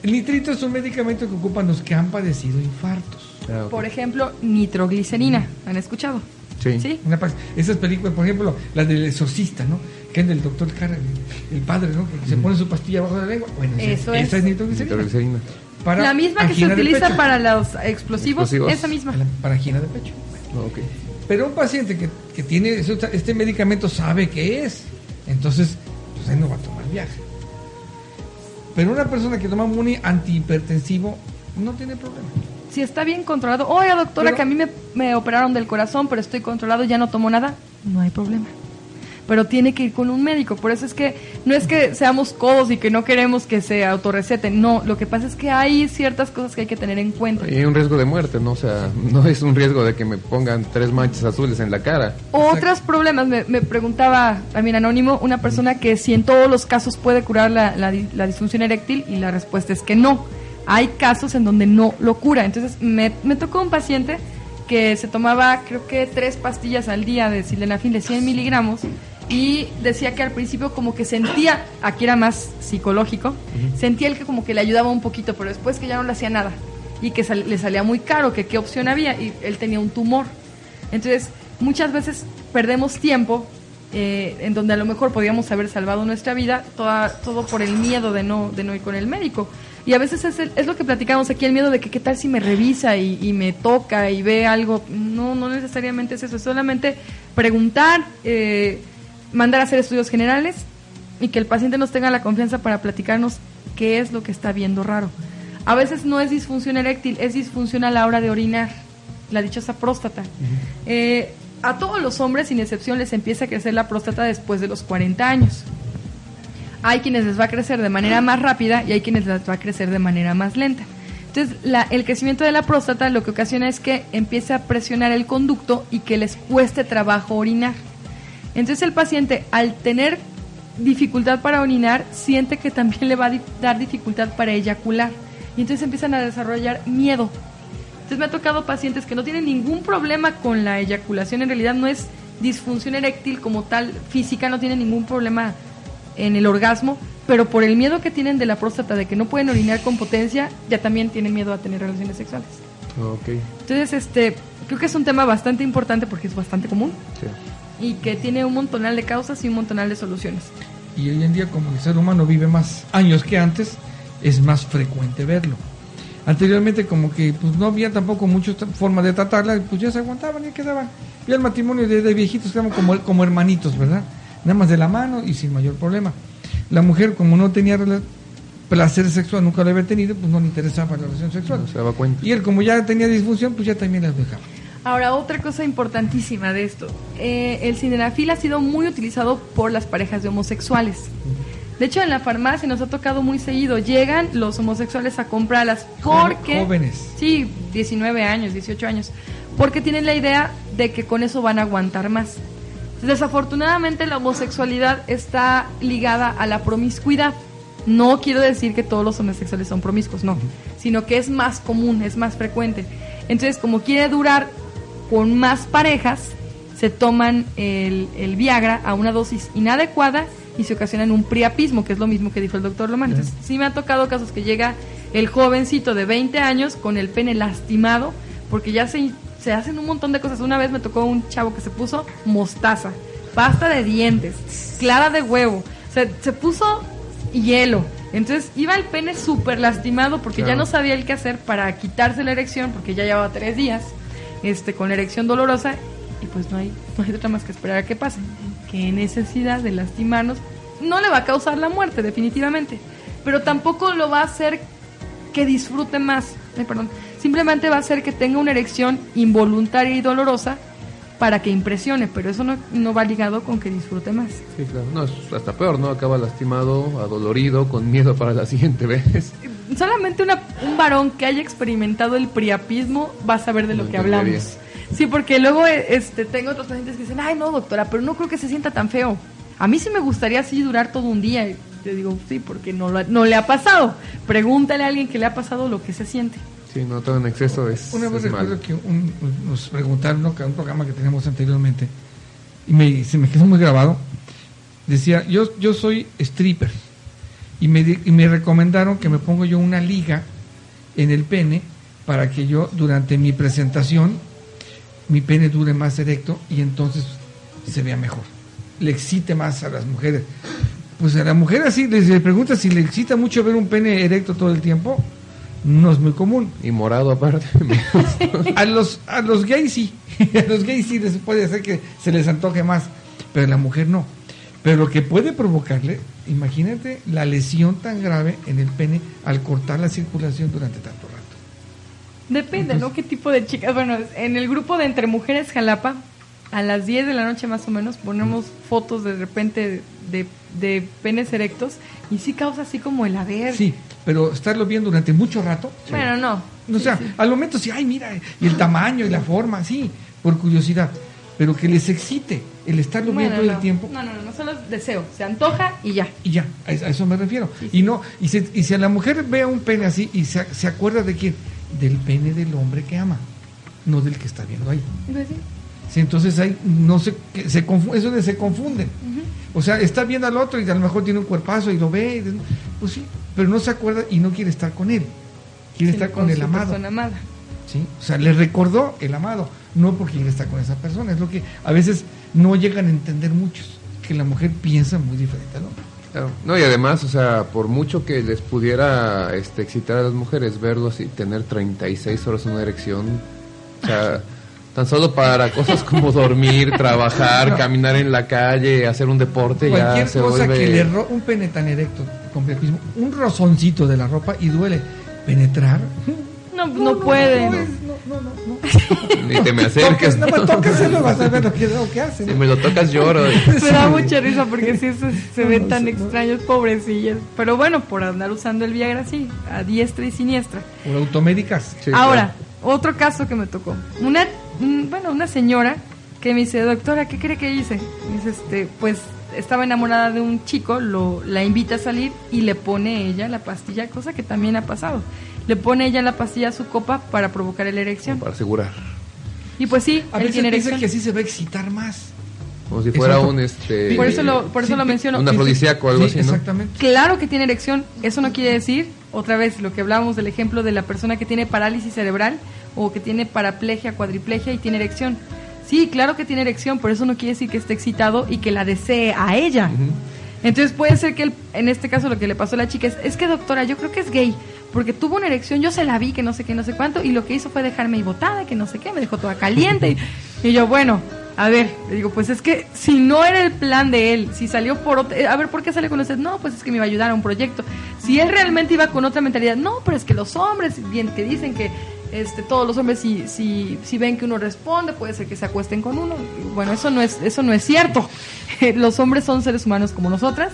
El nitrito es un medicamento que ocupan los que han padecido infartos. Ah, Por ejemplo, nitroglicerina. ¿Han escuchado? Sí. esas películas, por ejemplo, la del exorcista, ¿no? Que es del doctor Cara, el, padre, ¿no? Que se pone su pastilla abajo de la lengua. Bueno, Eso esa es, nitroglicerina. La misma que se utiliza para los explosivos, esa misma. Para angina de pecho. Pero un paciente que, que tiene este medicamento sabe qué es. Entonces, pues él no va a tomar viaje. Pero una persona que toma un antihipertensivo no tiene problema. Si está bien controlado, oye doctora, que a mí me, me operaron del corazón, pero estoy controlado, ya no tomo nada, no hay problema pero tiene que ir con un médico. Por eso es que no es que seamos codos y que no queremos que se autorreceten, no, lo que pasa es que hay ciertas cosas que hay que tener en cuenta. Y hay un riesgo de muerte, ¿no? O sea, no es un riesgo de que me pongan tres manchas azules en la cara. Otros problemas, me, me, preguntaba también anónimo, una persona que si en todos los casos puede curar la, la, la disfunción eréctil y la respuesta es que no. Hay casos en donde no lo cura. Entonces me, me tocó un paciente que se tomaba creo que tres pastillas al día de sildenafil de 100 miligramos y decía que al principio como que sentía, aquí era más psicológico, sentía él que como que le ayudaba un poquito, pero después que ya no le hacía nada y que le salía muy caro, que qué opción había y él tenía un tumor. Entonces, muchas veces perdemos tiempo eh, en donde a lo mejor podíamos haber salvado nuestra vida, toda, todo por el miedo de no, de no ir con el médico. Y a veces es, es lo que platicamos aquí, el miedo de que qué tal si me revisa y, y, me toca y ve algo. No, no necesariamente es eso, es solamente preguntar. Eh, mandar a hacer estudios generales y que el paciente nos tenga la confianza para platicarnos qué es lo que está viendo raro. A veces no es disfunción eréctil, es disfunción a la hora de orinar, la dichosa próstata. Eh, a todos los hombres, sin excepción, les empieza a crecer la próstata después de los 40 años. Hay quienes les va a crecer de manera más rápida y hay quienes les va a crecer de manera más lenta. Entonces, el crecimiento de la próstata lo que ocasiona es que empiece a presionar el conducto y que les cueste trabajo orinar. Entonces el paciente, al tener dificultad para orinar, siente que también le va a dar dificultad para eyacular. Y entonces empiezan a desarrollar miedo. Entonces me ha tocado pacientes que no tienen ningún problema con la eyaculación, en realidad no es disfunción eréctil como tal física, no tienen ningún problema en el orgasmo, pero por el miedo que tienen de la próstata, de que no pueden orinar con potencia, ya también tienen miedo a tener relaciones sexuales. Okay. Entonces, este, creo que es un tema bastante importante porque es bastante común. Sí y que tiene un montonal de causas y un montonal de soluciones. Y hoy en día, como el ser humano vive más años que antes, es más frecuente verlo. Anteriormente, como que pues no había tampoco muchas formas de tratarla, pues ya se aguantaban y quedaban. Y el matrimonio de, viejitos quedaban como, como hermanitos, ¿verdad? Nada más de la mano y sin mayor problema. La mujer, como no tenía placer sexual, nunca lo había tenido, pues no le interesaba la relación sexual. se daba cuenta. Y él, como ya tenía disfunción, pues ya también las dejaba. Ahora, otra cosa importantísima de esto. Eh, el cinenafil ha sido muy utilizado por las parejas de homosexuales. De hecho, en la farmacia nos ha tocado muy seguido. Llegan los homosexuales a comprarlas porque... Jóvenes. Sí, 19 años, 18 años. Porque tienen la idea de que con eso van a aguantar más. Desafortunadamente la homosexualidad está ligada a la promiscuidad. No quiero decir que todos los homosexuales son promiscuos, no. Sino que es más común, es más frecuente. Entonces, como quiere durar con más parejas se toman el, el, Viagra a una dosis inadecuada y se ocasionan un priapismo, que es lo mismo que dijo el doctor Lomán. Entonces, sí me ha tocado casos que llega el jovencito de 20 años con el pene lastimado, porque ya se, se hacen un montón de cosas. Una vez me tocó un chavo que se puso mostaza, pasta de dientes, clara de huevo, se, se puso hielo. Entonces iba el pene súper lastimado porque ya no sabía el qué hacer para quitarse la erección, porque ya llevaba tres días este, con erección dolorosa y pues no hay, no hay otra más que esperar a que pase. Qué necesidad de lastimarnos. No le va a causar la muerte, definitivamente, pero tampoco lo va a hacer que disfrute más. perdón. Simplemente va a hacer que tenga una erección involuntaria y dolorosa para que impresione, pero eso no, no va ligado con que disfrute más. Sí, claro. No, es hasta peor, ¿no? Acaba lastimado, adolorido, con miedo para la siguiente vez. Solamente una, un varón que haya experimentado el priapismo va a saber de lo No que entendería. hablamos. Sí, porque luego este, tengo otros pacientes que dicen, ay no doctora, pero no creo que se sienta tan feo. A mí sí me gustaría así durar todo un día. Y te digo, sí, porque no, lo- no le ha pasado. Pregúntale a alguien que le ha pasado lo que se siente. Sí, no, todo en exceso es, Una vez es malo. recuerdo que un- nos preguntaron, ¿no? que un programa que teníamos anteriormente, y me, se me quedó muy grabado, decía, yo, yo soy stripper, y me, y me recomendaron que me pongo yo una liga en el pene para que yo durante mi presentación, mi pene dure más erecto y entonces se vea mejor, le excite más a las mujeres. Pues a la mujer así, les le pregunta si le excita mucho ver un pene erecto todo el tiempo, no es muy común. Y morado aparte. A los, a los gays sí, a los gays sí les puede hacer que se les antoje más, pero a la mujer no. Pero lo que puede provocarle, imagínate la lesión tan grave en el pene al cortar la circulación durante tanto rato. Depende, ¿no? ¿Qué tipo de chicas? Bueno, en el grupo de Entre Mujeres Jalapa, a las 10 de la noche más o menos, ponemos fotos de repente de, de penes erectos y sí causa así como el haber. Sí, pero estarlo viendo durante mucho rato, Bueno, no. o sea, al momento sí, ay, mira, y el tamaño y la forma, sí, por curiosidad, pero que les excite el estarlo Bueno, viendo todo no. el tiempo. No, no, no, no solo es deseo, se antoja y ya. Y ya, a eso a eso me refiero. Y no, y, se- y si a la mujer ve un pene así y se, se acuerda de quién, del pene del hombre que ama, no del que está viendo ahí. Sí. Entonces ahí no se, que se confu- eso de se confunden. O sea, está viendo al otro y a lo mejor tiene un cuerpazo y lo ve, y- pues sí, pero no se acuerda y no quiere estar con él. Quiere Sí, estar con, el su amado. persona amada. ¿sí? O sea, le recordó el amado, no porque quiere estar con esa persona. Es lo que a veces no llegan a entender muchos, que la mujer piensa muy diferente al hombre. Claro. No, y además, o sea, por mucho que les pudiera este, excitar a las mujeres verlo así, tener 36 horas una erección, o sea, tan solo para cosas como dormir, trabajar, No. caminar en la calle, hacer un deporte, Cualquier ya se cosa vuelve... que le ro un pene tan erecto, con un rozoncito de la ropa y duele penetrar. No, no, puede. No, no, no, no. Ni te me acerques. No, no, vas a ver lo que, lo que. Si me lo tocas lloro. Me da mucha risa porque sí se, se No, ven no, tan no. extraños, pobrecillas. Pero bueno, por andar usando el Viagra así, a diestra y siniestra. Por automédicas. Sí, Ahora, otro caso que me tocó. Una, bueno, una señora que me dice, doctora, ¿qué cree que hice? Me dice, este, pues estaba enamorada de un chico, lo, la invita a salir y le pone ella la pastilla, cosa que también ha pasado. Le pone ella la pastilla a su copa para provocar la erección. Para asegurar. Y pues sí, A él tiene erección. que así se va a excitar más. Como si fuera un este. Por eso lo, por eso Sí, lo menciono. un afrodisíaco o algo Sí, así, ¿no? Exactamente. Claro que tiene erección, eso no quiere decir, otra vez, lo que hablábamos del ejemplo de la persona que tiene parálisis cerebral o que tiene paraplegia, cuadriplegia y tiene erección. Sí, claro que tiene erección, pero eso no quiere decir que esté excitado y que la desee a ella. Entonces puede ser que él, en este caso lo que le pasó a la chica es, es que doctora, yo creo que es gay, porque tuvo una erección, yo se la vi, que no sé qué, no sé cuánto, y lo que hizo fue dejarme ahí botada, que no sé qué, me dejó toda caliente. y, y yo, bueno, a ver, le digo, pues es que si no era el plan de él, si salió por otra, eh, a ver, ¿por qué salió con usted? No, pues es que me iba a ayudar a un proyecto. Si él realmente iba con otra mentalidad, no, pero es que los hombres, bien que dicen que este, todos los hombres si, si, si ven que uno responde, puede ser que se acuesten con uno. Bueno, eso no es, eso no es cierto. Los hombres son seres humanos como nosotras.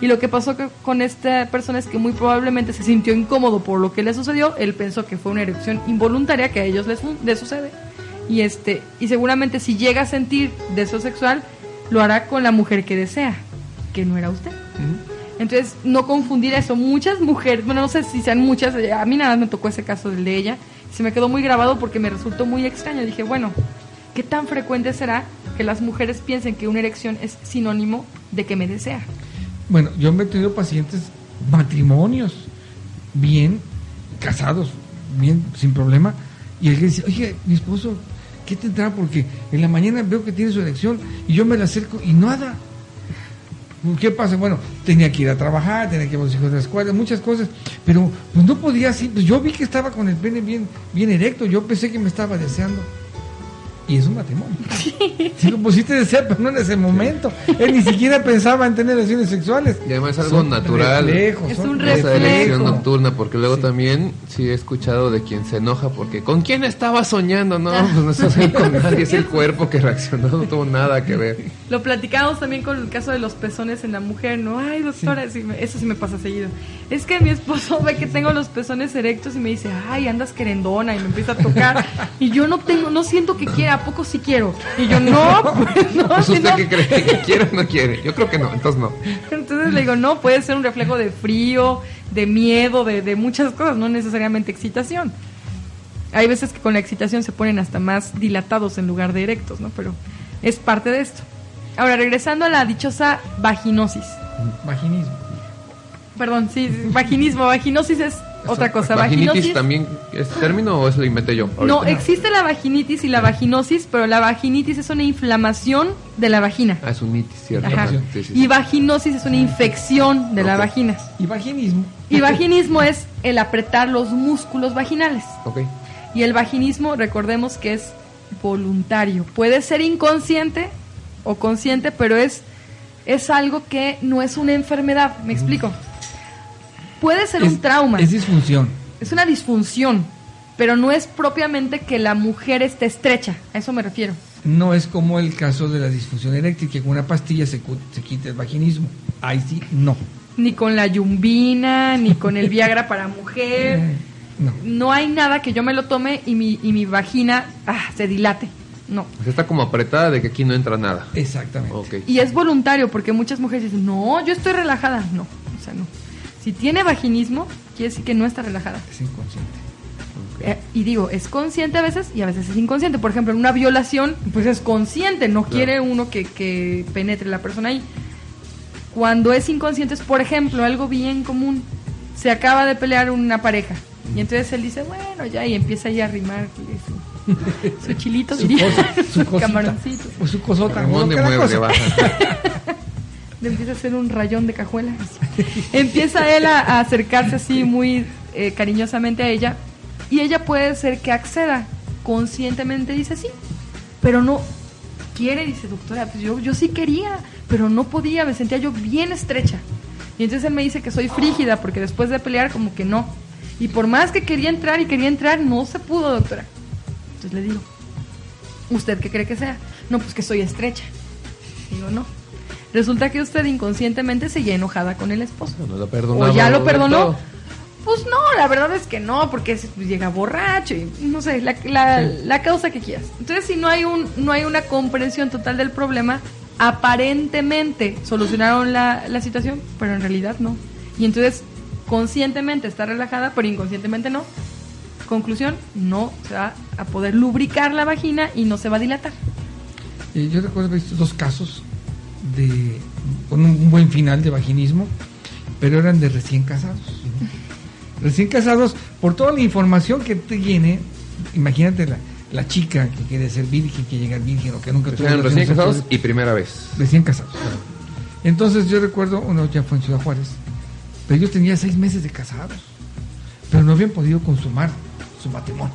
Y lo que pasó con esta persona es que muy probablemente se sintió incómodo por lo que le sucedió. Él pensó que fue una erección involuntaria que a ellos les, les sucede. Y, este, y seguramente si llega a sentir deseo sexual, lo hará con la mujer que desea, que no era usted. Entonces, no confundir eso. Muchas mujeres, bueno, no sé si sean muchas, eh, a mí nada más me tocó ese caso del de ella. Se me quedó muy grabado porque me resultó muy extraño. Dije, bueno, ¿qué tan frecuente será que las mujeres piensen que una erección es sinónimo de que me desea? Bueno, yo me he tenido pacientes, matrimonios, bien casados, bien, sin problema, y el que dice, oye, mi esposo, ¿qué tendrá? Porque en la mañana veo que tiene su erección y yo me la acerco y nada. ¿Qué pasa? Bueno, tenía que ir a trabajar, tenía que ir a los hijos de la escuela, muchas cosas, pero pues no podía así, pues yo vi que estaba con el pene bien, bien erecto, yo pensé que me estaba deseando. Y es un matrimonio. Si lo pusiste desear, pero no en ese momento. Él ni siquiera pensaba en tener relaciones sexuales. Y además es algo natural. reflejos, Es son un Esa reflejo. elección nocturna, porque luego Sí. también sí he escuchado de quien se enoja porque ¿con quién estaba soñando? No, pues no estás ahí con nadie, es el cuerpo que reaccionó, no tuvo nada que ver. Lo platicamos también con el caso de los pezones en la mujer, ¿no? Ay, doctora, sí me- eso sí me pasa seguido. Es que mi esposo ve que tengo los pezones erectos y me dice, ay, andas querendona, y me empieza a tocar. Y yo no tengo, no siento que quiera, ¿a poco sí quiero? Y yo, no, pues no. Pues usted no". qué cree, que quiere o no quiere. Yo creo que no, entonces no. Entonces le digo, no, puede ser un reflejo de frío, de miedo, de, de muchas cosas, no necesariamente excitación. Hay veces que con la excitación se ponen hasta más dilatados en lugar de erectos, ¿no? Pero es parte de esto. Ahora, regresando a la dichosa vaginosis. Vaginismo. Perdón, sí, vaginismo. Vaginosis es otra cosa. ¿Vaginitis también es término o eso lo inventé yo? No, existe la vaginitis y la vaginosis, pero la vaginitis es una inflamación de la vagina. Ah, es un itis, ¿cierto? Ajá. Sí, sí, sí. Y vaginosis es una infección de la vagina. Y vaginismo. Y vaginismo es el apretar los músculos vaginales. Ok. Y el vaginismo, recordemos que es voluntario. Puede ser inconsciente o consciente, pero es, es algo que no es una enfermedad. ¿Me explico? Puede ser un trauma. Es disfunción. Es una disfunción, pero no es propiamente que la mujer esté estrecha. A eso me refiero. No es como el caso de la disfunción eréctil, que con una pastilla se, se quita el vaginismo. Ahí sí, no. Ni con la yumbina, ni con el Viagra para mujer. No. No hay nada que yo me lo tome y mi, y mi vagina ah, se dilate. No. Sea, está como apretada de que aquí no entra nada. Exactamente. Y es voluntario porque muchas mujeres dicen, no, yo estoy relajada. No, o sea, no. Si tiene vaginismo, quiere decir que no está relajada. Es inconsciente. Eh, y digo, es consciente a veces y a veces es inconsciente. Por ejemplo, en una violación, pues es consciente, no Claro. quiere uno que, que penetre la persona ahí. Cuando es inconsciente es, por ejemplo, algo bien común. Se acaba de pelear una pareja. Y entonces él dice, bueno, ya, y empieza ahí a arrimar su, su chilito, Su diría, cosa- su camaroncito. O su cosota. Ramón de mueble baja. Le empieza a hacer un rayón de cajuela. empieza él a, a acercarse así muy eh, cariñosamente a ella y ella puede ser que acceda conscientemente, dice sí, pero no quiere, dice doctora, pues yo, yo sí quería, pero no podía, me sentía yo bien estrecha. Y entonces él me dice que soy frígida porque después de pelear como que no. Y por más que quería entrar y quería entrar, no se pudo, doctora. Entonces le digo, ¿usted qué cree que sea? No, pues que soy estrecha. Digo, no. Resulta que usted inconscientemente seguía enojada con el esposo. No lo perdonaba ¿O ya lo perdonó? Pues no, la verdad es que no, porque es- pues, llega borracho y no sé, la, la, la causa que quieras. Entonces, si no hay, un, no hay una comprensión total del problema, aparentemente solucionaron la, la situación, pero en realidad no. Y entonces, conscientemente está relajada, pero inconscientemente no. Conclusión, no se va a poder lubricar la vagina y no se va a dilatar. Yo recuerdo dos casos de con un, buen final de vaginismo, pero eran de recién casados. Recién casados, por toda la información que tiene, imagínate la, la chica que quiere ser virgen, que llega virgen o que nunca tuvo Eran recién casados y primera vez. Recién casados. Entonces yo recuerdo, uno ya fue en Ciudad Juárez, pero ellos tenían seis meses de casados, pero no habían podido consumar su matrimonio.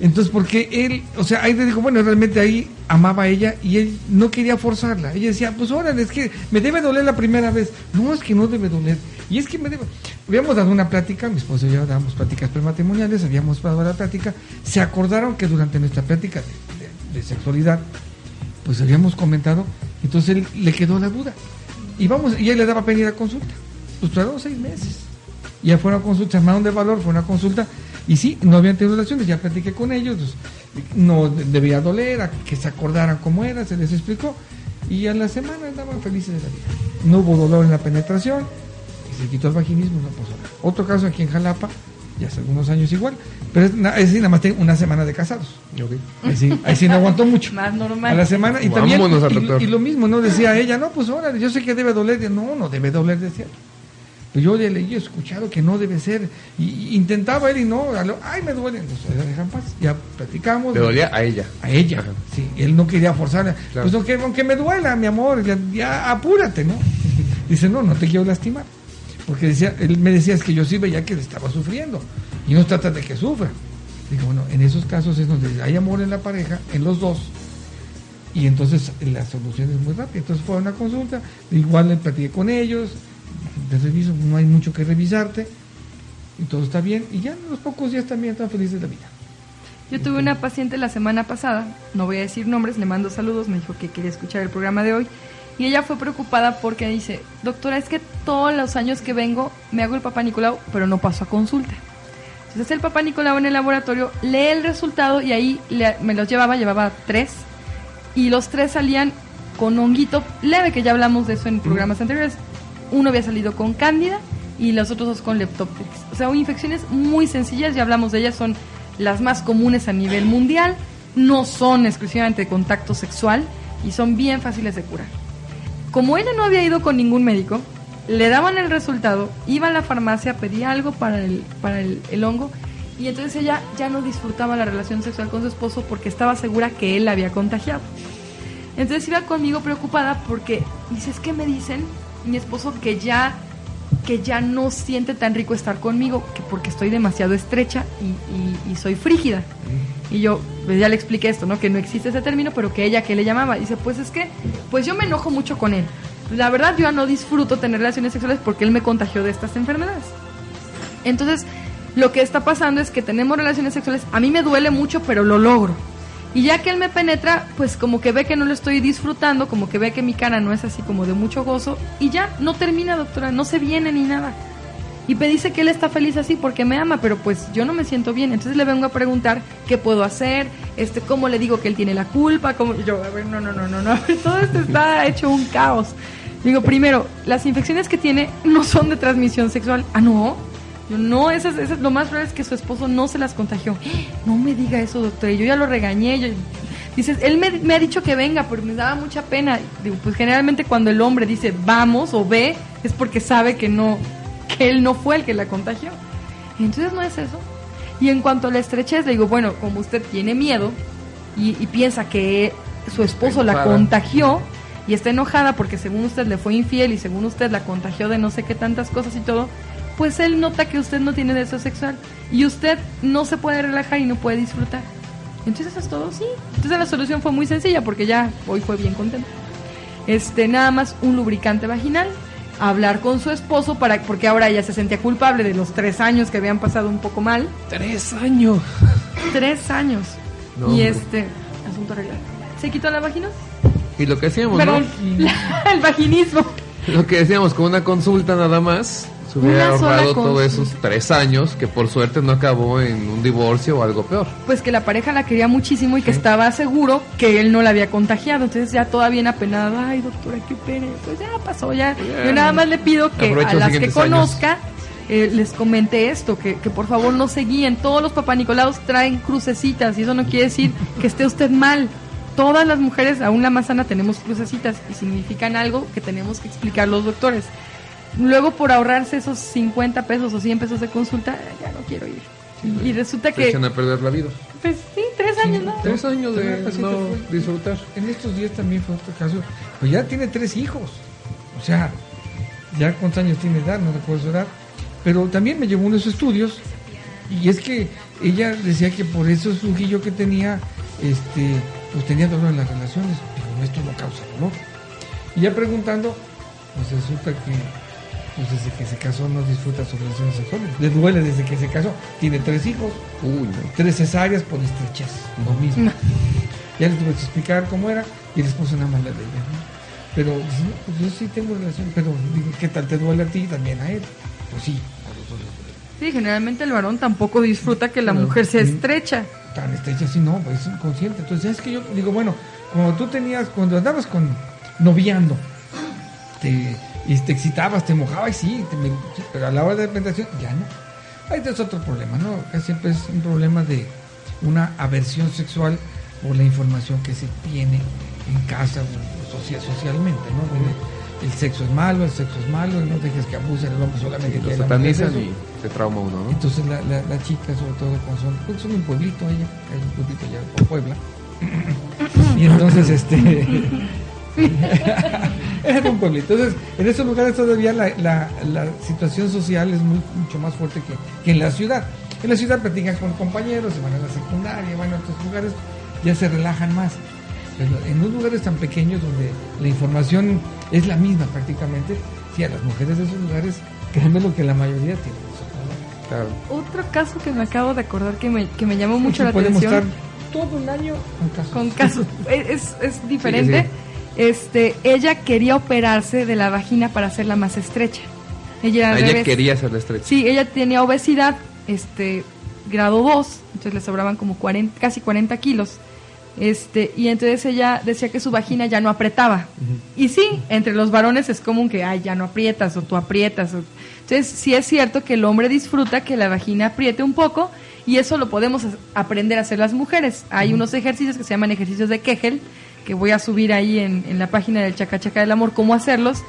Entonces, porque él, o sea, ahí le dijo, bueno, realmente ahí amaba a ella y él no quería forzarla. Ella decía, pues órale, es que me debe doler la primera vez. No, es que no debe doler. Y es que me debe. Habíamos dado una plática, mi esposo y yo dábamos pláticas prematrimoniales, habíamos dado la plática. Se acordaron que durante nuestra plática de, de- de sexualidad, pues habíamos comentado, entonces él le quedó la duda. Y vamos, y él le daba pena ir a consulta. Pues tardó seis meses. Ya fueron a consulta, se armaron de valor, fue una consulta. Y sí, no habían tenido relaciones, ya platiqué con ellos, pues, no de- debía doler, a que se acordaran cómo era, se les explicó. Y a la semana andaban felices de la vida. No hubo dolor en la penetración, y se quitó el vaginismo, no pasó nada. Otro caso aquí en Jalapa, ya hace algunos años igual, pero es, na- es nada más tiene una semana de casados. Ahí sí, ahí sí no aguantó mucho. Más A normal. la semana, y también, Vámonos y- lo mismo, ¿no? Decía ella, no, pues órale, yo sé que debe doler. No, no debe doler, decía. Pues yo le leí, he escuchado que no debe ser. Y, intentaba él y no, lo- ay, me duele. Entonces, dejan paz. Ya platicamos. Le dolía a ella. A ella, Ajá. sí. Él no quería forzarla. Claro. Pues aunque, aunque me duela, mi amor, ya, ya apúrate, ¿no? Dice, no, no te quiero lastimar. Porque decía, él me decía, es que yo sí veía que le estaba sufriendo. Y no trata de que sufra. Digo, bueno, en esos casos es donde hay amor en la pareja, en los dos, y entonces la solución es muy rápida. Entonces fue a una consulta, igual le platiqué con ellos, de reviso, no hay mucho que revisarte, y todo está bien, y ya en los pocos días también están felices de la vida. Yo tuve una paciente la semana pasada, no voy a decir nombres, le mando saludos, me dijo que quería escuchar el programa de hoy. Y ella fue preocupada porque dice, doctora, es que todos los años que vengo me hago el papá Nicolau, pero no paso a consulta. Entonces el papá Nicolau en el laboratorio lee el resultado y ahí me los llevaba, llevaba tres, y los tres salían con honguito leve, que ya hablamos de eso en programas anteriores. Uno había salido con cándida y los otros dos con leptopiris. O sea, infecciones muy sencillas, ya hablamos de ellas, son las más comunes a nivel mundial, no son exclusivamente de contacto sexual y son bien fáciles de curar. Como ella no había ido con ningún médico, le daban el resultado, iba a la farmacia, pedía algo para el, para el, hongo y entonces ella ya no disfrutaba la relación sexual con su esposo porque estaba segura que él la había contagiado. Entonces iba conmigo preocupada porque dice, es que me dicen mi esposo que ya que ya no siente tan rico estar conmigo, que porque estoy demasiado estrecha y, soy frígida. Mm. Y yo pues ya le expliqué esto, ¿no? Que no existe ese término, pero que ella que le llamaba. Dice, pues es que, pues yo me enojo mucho con él. La verdad yo ya no disfruto tener relaciones sexuales porque él me contagió de estas enfermedades. Entonces, lo que está pasando es que tenemos relaciones sexuales, a mí me duele mucho, pero lo logro. Y ya que él me penetra, pues como que ve que no lo estoy disfrutando, como que ve que mi cara no es así como de mucho gozo, y ya no termina, doctora, no se viene ni nada. Y me dice que él está feliz así porque me ama, pero pues yo no me siento bien. Entonces le vengo a preguntar qué puedo hacer, este, cómo le digo que él tiene la culpa, cómo yo, a ver, no, no, no, no, no, todo esto está hecho un caos. Digo, primero, las infecciones que tiene no son de transmisión sexual. Ah, no, yo, no, eso es, lo más raro es que su esposo no se las contagió. No me diga eso, doctor. Yo ya lo regañé. Yo, dices, él me, ha dicho que venga, pero me daba mucha pena. Digo, pues generalmente cuando el hombre dice vamos o ve, es porque sabe que no, que él no fue el que la contagió. Y entonces no es eso. Y en cuanto a la estrechez, le digo, bueno, como usted tiene miedo y, y piensa que su esposo la contagió y está enojada porque según usted le fue infiel y según usted la contagió de no sé qué tantas cosas y todo, pues él nota que usted no tiene deseo sexual y usted no se puede relajar y no puede disfrutar. Entonces eso es todo, sí. Entonces la solución fue muy sencilla porque ya hoy fue bien contento. Este, nada más un lubricante vaginal, hablar con su esposo para porque ahora ella se sentía culpable de los tres años que habían pasado un poco mal. Tres años. Tres años. y este, asunto arreglado. ¿Se quitó la vagina? Y lo que decíamos, ¿no? el vaginismo. Lo que decíamos, con una consulta nada más, se hubiera ahorrado todos esos tres años que por suerte no acabó en un divorcio o algo peor. Pues que la pareja la quería muchísimo y que estaba seguro que él no la había contagiado. Entonces ya toda bien apenada, ay doctora, qué pena. Pues ya pasó, ya. Yo nada más le pido que a las que conozca eh, les comente esto, que, que por favor no se guíen. Todos los papá Nicolaos traen crucecitas y eso no quiere decir que esté usted mal todas las mujeres, aún la más sana, tenemos crucecitas y significan algo que tenemos que explicar los doctores. Luego por ahorrarse esos 50 pesos o 100 pesos de consulta, ya no quiero ir. y resulta que... echan a perder la vida. Pues sí, tres años, ¿no? Tres años de no disfrutar. En estos días también fue otro caso. Pues ya tiene tres hijos. O sea, ya cuántos años tiene edad, no recuerdo su edad. Pero también me llevó unos estudios y es que ella decía que por eso su hijillo que tenía, este, pues tenía dolor en las relaciones. Digo, esto no causa dolor. Y ya preguntando, pues resulta que pues desde que se casó no disfruta sus relaciones sexuales. Le duele desde que se casó. Tiene tres hijos, tres cesáreas por estrechez, lo mismo. Ya les tuve que explicar cómo era y el esposo nada más le veía. Pero pues yo sí tengo relación, pero ¿qué tal te duele a ti y también a él? Pues sí, a los dos Sí, generalmente el varón tampoco disfruta que la mujer sea estrecha. Tan estrecha sí no, pues es inconsciente. Entonces es que yo digo, bueno, cuando tú tenías, cuando andabas con noviando, te y te excitabas, te mojabas, sí, pero a la hora de la ya no. Ahí es otro problema, ¿no? Que siempre es un problema de una aversión sexual por la información que se tiene en casa o social, socialmente, ¿no? El sexo es malo, el sexo es malo, no dejes que abusen el hombre solamente. lo satanizan y se trauma uno, ¿no? Entonces la, la, chica, sobre todo cuando son, pues son un pueblito ella, hay un pueblito ya por Puebla. y entonces este Era un pueblito. Entonces, en esos lugares todavía la, la, situación social es mucho más fuerte que, en la ciudad. En la ciudad platican con compañeros, se van a la secundaria, van a otros lugares, ya se relajan más. Pero en unos lugares tan pequeños donde la información es la misma prácticamente, sí, a las mujeres de esos lugares, créanme lo que la mayoría tiene. Claro. Otro caso que me acabo de acordar que me, que me llamó mucho la podemos atención. estar todo un año con casos. con casos es, es diferente. Sí, Este, ella quería operarse de la vagina para hacerla más estrecha. Ella, al Ella revés. quería hacer la estrecha. Sí, ella tenía obesidad, este, grado 2, entonces le sobraban como 40, casi 40 kilos. Este, y entonces ella decía que su vagina ya no apretaba. Y sí, entre los varones es común que, ay, ya no aprietas o tú aprietas. o- Entonces, sí es cierto que el hombre disfruta que la vagina apriete un poco y eso lo podemos aprender a hacer las mujeres. Hay unos ejercicios que se llaman ejercicios de Kegel, que voy a subir ahí en, en la página del Chaca Chaca del Amor, cómo hacerlos.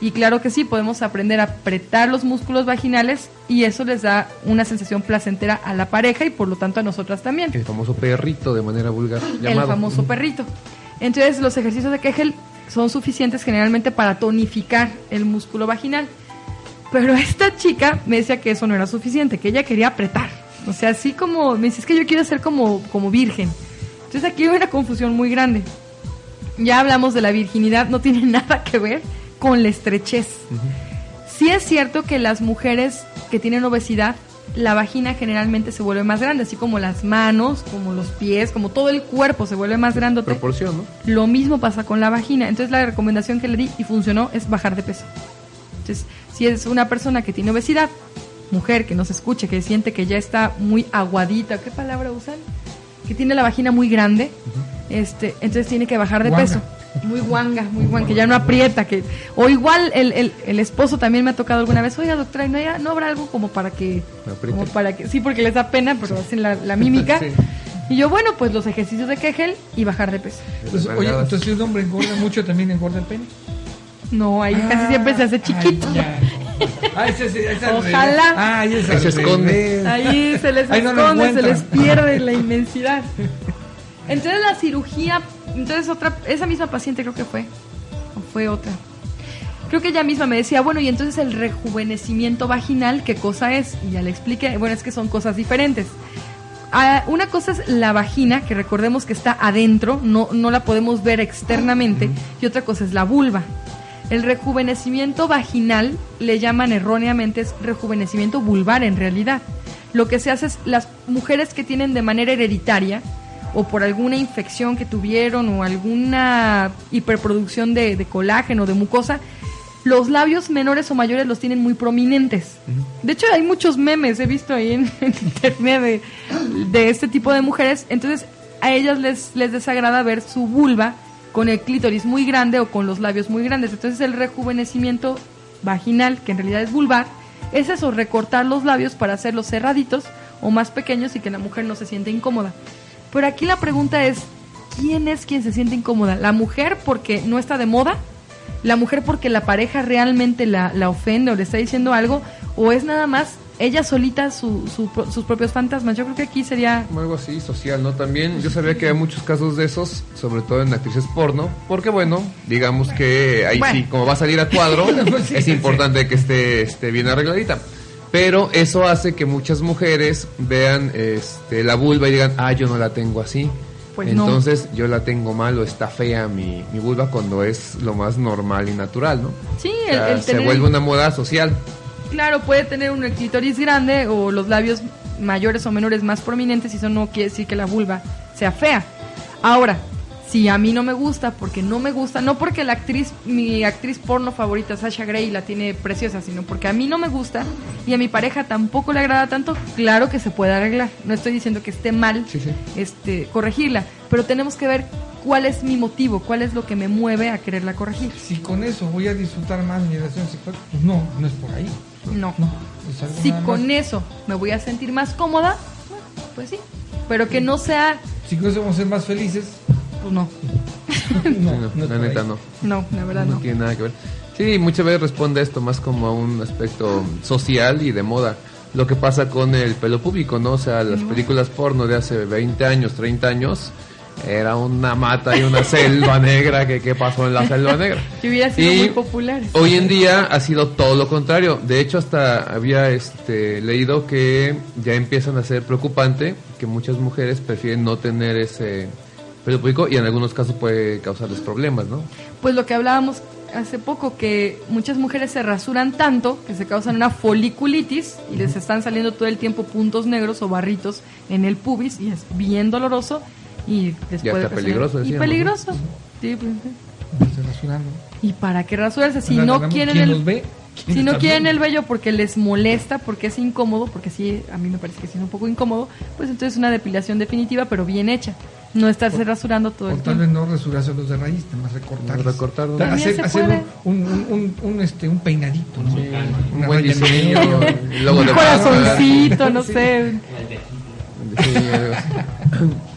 Y claro que sí, podemos aprender a apretar los músculos vaginales y eso les da una sensación placentera a la pareja y por lo tanto a nosotras también. El famoso perrito de manera vulgar. El llamado. famoso perrito. Entonces los ejercicios de Kegel son suficientes generalmente para tonificar el músculo vaginal. Pero esta chica me decía que eso no era suficiente, que ella quería apretar. O sea, así como, me dice, es que yo quiero ser como, como virgen. Entonces aquí hay una confusión muy grande. Ya hablamos de la virginidad, no tiene nada que ver con la estrechez. Sí es cierto que las mujeres que tienen obesidad, la vagina generalmente se vuelve más grande, así como las manos, como los pies, como todo el cuerpo se vuelve más grande. Proporción, ¿no? Lo mismo pasa con la vagina. Entonces la recomendación que le di y funcionó es bajar de peso. Entonces, si es una persona que tiene obesidad, mujer que no se escuche, que siente que ya está muy aguadita, ¿qué palabra usan? Que tiene la vagina muy grande, este, entonces tiene que bajar de Guanga. peso. Muy guanga, muy guanga, que ya no aprieta, que o igual el, el, el esposo también me ha tocado alguna vez, oiga doctora, ¿y ¿no, hay- no habrá algo como para que, como para que, sí, porque les da pena, pero hacen la, la mímica. Sí. Y yo, bueno, pues los ejercicios de Kegel y bajar de peso. Entonces, oye, Nalgadas. entonces si un hombre engorda mucho, también engorda el pene. No, ahí casi siempre se hace chiquito. Ay, ya. Ah, ese, ese, ese al Ojalá. Ah, ahí es Ahí al se esconde. Ahí se les Ahí no lo esconde, se les pierde la inmensidad. Entonces la cirugía, entonces otra, esa misma paciente creo que fue, o fue otra. Creo que ella misma me decía, bueno, y entonces el rejuvenecimiento vaginal, ¿qué cosa es? Y ya le expliqué, bueno, es que son cosas diferentes. Ah, una cosa es la vagina, que recordemos que está adentro, no, no la podemos ver externamente, y otra cosa es la vulva. El rejuvenecimiento vaginal le llaman erróneamente es rejuvenecimiento vulvar en realidad. Lo que se hace es las mujeres que tienen de manera hereditaria o por alguna infección que tuvieron o alguna hiperproducción de, de colágeno, de mucosa, los labios menores o mayores los tienen muy prominentes. De hecho, hay muchos memes, he visto ahí en, en internet de, de este tipo de mujeres. Entonces, a ellas les, les desagrada ver su vulva con el clítoris muy grande o con los labios muy grandes. Entonces, el rejuvenecimiento vaginal, que en realidad es vulvar, es eso, recortar los labios para hacerlos cerraditos o más pequeños y que la mujer no se siente incómoda. Pero aquí la pregunta es, ¿quién es quien se siente incómoda? ¿La mujer porque no está de moda? ¿La mujer porque la pareja realmente la, la ofende o le está diciendo algo? ¿O es nada más ella solita su, su sus propios fantasmas? Yo creo que aquí sería... Algo así, social, ¿no? También yo sabía que hay muchos casos de esos, sobre todo en actrices porno, porque bueno, digamos que ahí Bueno. sí, como va a salir a cuadro, Sí, es sí. importante que esté, esté bien arregladita. Pero eso hace que muchas mujeres vean este, la vulva y digan, ah, yo no la tengo así. Pues no. Entonces yo la tengo mal o está fea mi, mi vulva cuando es lo más normal y natural, ¿no? Sí, O el, sea, el se tener- vuelve una moda social. Claro, puede tener un clítoris grande o los labios mayores o menores más prominentes y eso no quiere decir que la vulva sea fea. Ahora, si a mí no me gusta, porque no me gusta, no porque la actriz, mi actriz porno favorita, Sasha Grey, la tiene preciosa, sino porque a mí no me gusta y a mi pareja tampoco le agrada tanto, claro que se puede arreglar. No estoy diciendo que esté mal Sí, sí. este, corregirla, pero tenemos que ver cuál es mi motivo, cuál es lo que me mueve a quererla corregir. Si con eso voy a disfrutar más mi relación sexual, pues no, no es por ahí. No. No, es algo Si con más. eso me voy a sentir más cómoda, bueno, pues sí. Pero que no sea, Si con eso vamos a ser más felices, pues no. no, la neta no. No, la verdad no no. tiene nada que ver. Sí, muchas veces responde esto más como a un aspecto social y de moda. Lo que pasa con el pelo público, ¿no? O sea, las películas porno de hace 20 años, 30 años, era una mata y una selva negra que qué pasó en la selva negra. Que hubiera sido Y muy popular. Hoy en día ha sido todo lo contrario. De hecho, hasta había este, leído que ya empiezan a ser preocupante que muchas mujeres prefieren no tener ese pelo público y en algunos casos puede causarles problemas, ¿no? Pues lo que hablábamos hace poco, que muchas mujeres se rasuran tanto que se causan una foliculitis y les están saliendo todo el tiempo puntos negros o barritos en el pubis y es bien doloroso y hasta ocasionar- peligroso, Y peligroso. Sí, pues, sí. ¿Y para qué rasurarse? Si no quieren ¿quién el los si no está quieren el vello porque les molesta, porque es incómodo, porque sí, a mí me parece que sí es un poco incómodo, pues entonces una depilación definitiva, pero bien hecha. No estarse rasurando todo O el tal tiempo. vez no rasurárselos de raíz, más recortarlos. Recortarlos. Hacer un, un, un, un, este, un peinadito, ¿no? Un Una buen diseño, Un corazoncito, no sé.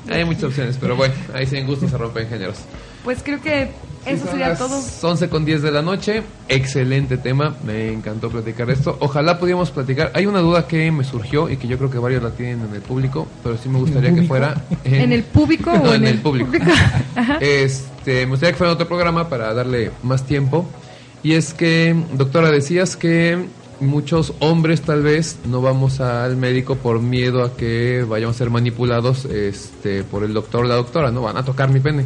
Sí. Hay muchas opciones, pero bueno, ahí sin gusto se rompen géneros. Pues creo que eso Son sería todo. 11 con 10 de la noche. Excelente tema. Me encantó platicar esto. Ojalá pudiéramos platicar. Hay una duda que me surgió y que yo creo que varios la tienen en el público, pero sí me gustaría que público? fuera ¿En el público No, o en en el el público. Este, me gustaría que fuera otro programa para darle más tiempo. Y es que, doctora, decías que muchos hombres tal vez no vamos al médico por miedo a que vayamos a ser manipulados este, por el doctor o la doctora, ¿no? Van a tocar mi pene.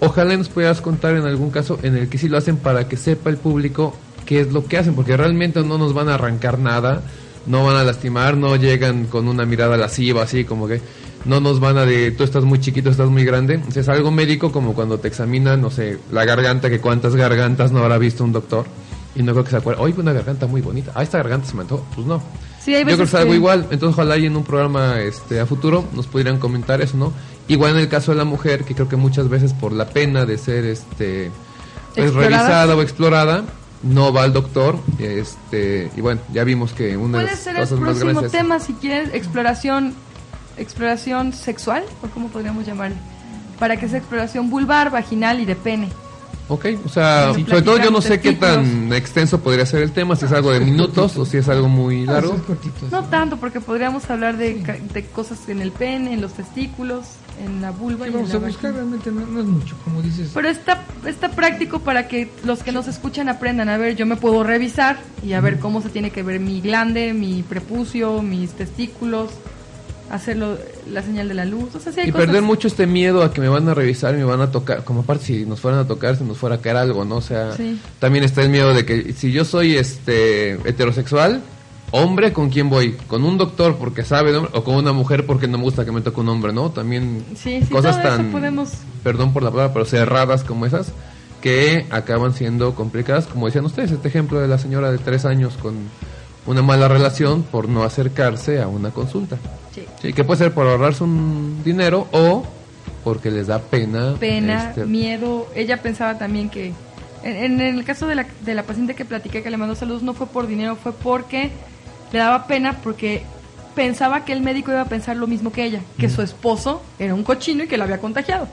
Ojalá nos pudieras contar en algún caso en el que sí lo hacen para que sepa el público qué es lo que hacen, porque realmente no nos van a arrancar nada, no van a lastimar, no llegan con una mirada lasciva, así como que no nos van a de tú estás muy chiquito, estás muy grande. O sea, es algo médico como cuando te examinan, no sé, la garganta, que cuántas gargantas no habrá visto un doctor. Y no creo que se acuerde, oye, una garganta muy bonita. Ah, esta garganta se me antojó. Pues no. Sí, hay Yo creo que es algo que- igual. Entonces, ojalá y en un programa este, a futuro nos pudieran comentar eso, ¿no? Igual en el caso de la mujer, que creo que muchas veces por la pena de ser este pues, revisada o explorada, no va al doctor. Este, y bueno, ya vimos que una de las ser el cosas más próximo tema, si quieres, exploración, exploración sexual, o cómo podríamos llamarle. Para que sea exploración vulvar, vaginal y de pene. Ok, o sea, Sí. sobre todo yo no sé qué tan extenso podría ser el tema, si es algo de minutos o si es algo muy Ah, largo. No tanto, porque podríamos hablar de, ca- de cosas en el pene, en los testículos, en la vulva Sí, y en vamos la a buscar, vagina. realmente no, no es mucho, como dices. Pero está, está práctico para que los que nos escuchan aprendan. A ver, yo me puedo revisar y a ver cómo se tiene que ver mi glande, mi prepucio, mis testículos, hacerlo la señal de la luz. O sea, sí hay Y cosas- perder mucho este miedo a que me van a revisar y me van a tocar, como aparte si nos fueran a tocar, si nos fuera a caer algo, ¿no? O sea, Sí. también está el miedo de que si yo soy este heterosexual, hombre, ¿con quién voy? ¿Con un doctor porque sabe o con una mujer porque no me gusta que me toque un hombre, ¿no? También Sí, cosas tan, podemos- perdón por la palabra, pero cerradas como esas, que acaban siendo complicadas, como decían ustedes, este ejemplo de la señora de tres años con una mala relación por no acercarse a una consulta. Sí. Sí, que puede ser por ahorrarse un dinero o porque les da pena. pena, este, miedo. Ella pensaba también que, en, en el caso de la, de la paciente que platiqué que le mandó saludos, no fue por dinero, fue porque le daba pena porque pensaba que el médico iba a pensar lo mismo que ella, que su esposo era un cochino y que la había contagiado.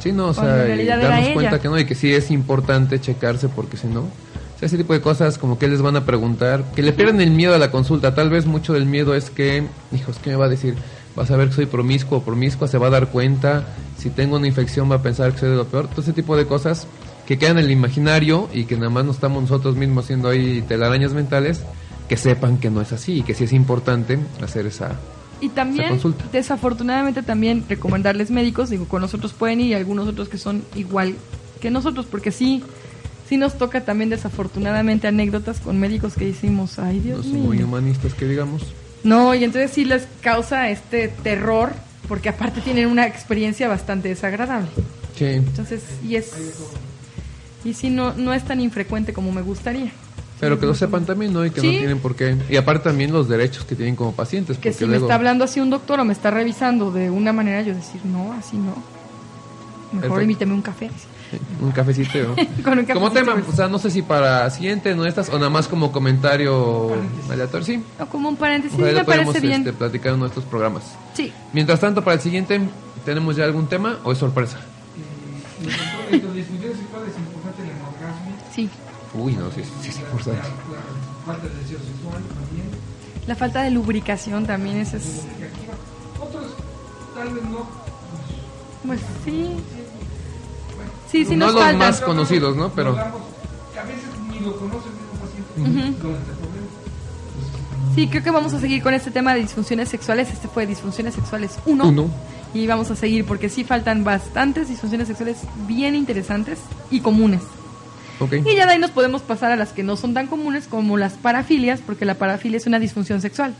Sí, no, o sea, darnos ella. cuenta que no, y que sí es importante checarse porque si no, o sea, ese tipo de cosas como que les van a preguntar, que le pierden el miedo a la consulta, tal vez mucho del miedo es que, hijos, ¿qué me va a decir? Vas a ver que soy promiscuo o promiscua, se va a dar cuenta, si tengo una infección va a pensar que soy de lo peor, todo ese tipo de cosas que quedan en el imaginario y que nada más no estamos nosotros mismos haciendo ahí telarañas mentales, que sepan que no es así y que sí es importante hacer esa... Y también, desafortunadamente, también recomendarles médicos, digo, con nosotros pueden ir y algunos otros que son igual que nosotros, porque sí, sí nos toca también desafortunadamente anécdotas con médicos que decimos, ay No Dios son mío. muy humanistas que digamos. No, y entonces sí les causa este terror, porque aparte tienen una experiencia bastante desagradable. Sí. Entonces, y es. Y sí, no, no es tan infrecuente como me gustaría. Pero que lo sepan también, ¿no? Y que Sí. no tienen por qué. Y aparte también los derechos que tienen como pacientes. Que si me luego- está hablando así un doctor o me está revisando de una manera, yo decir, no, así no. Mejor invítame un café. Sí, Un cafecito. ¿no? Con un como tema, pues. o sea, no sé si para siguiente, no estas, o nada más como comentario aleatorio. Sí. O como un paréntesis, Ojalá me podemos parece bien. este, platicar en nuestros programas. Sí. Mientras tanto, para el siguiente, ¿tenemos ya algún tema o es sorpresa? Sí. Uy, no, sí, sí, sí, por favor. la falta de deseo sexual también, La falta de lubricación también, ese es. Otros tal vez no, Pues sí. Sí, sí no nos los faltan. más conocidos, ¿no? Pero Nos damos- que a veces ni lo conoce el mismo paciente con problema. Sí, creo que vamos a seguir con este tema de disfunciones sexuales. Este fue disfunciones sexuales 1. Uno. Y vamos a seguir porque sí faltan bastantes disfunciones sexuales bien interesantes y comunes. ok. Y ya de ahí nos podemos pasar a las que no son tan comunes como las parafilias, porque la parafilia es una disfunción sexual.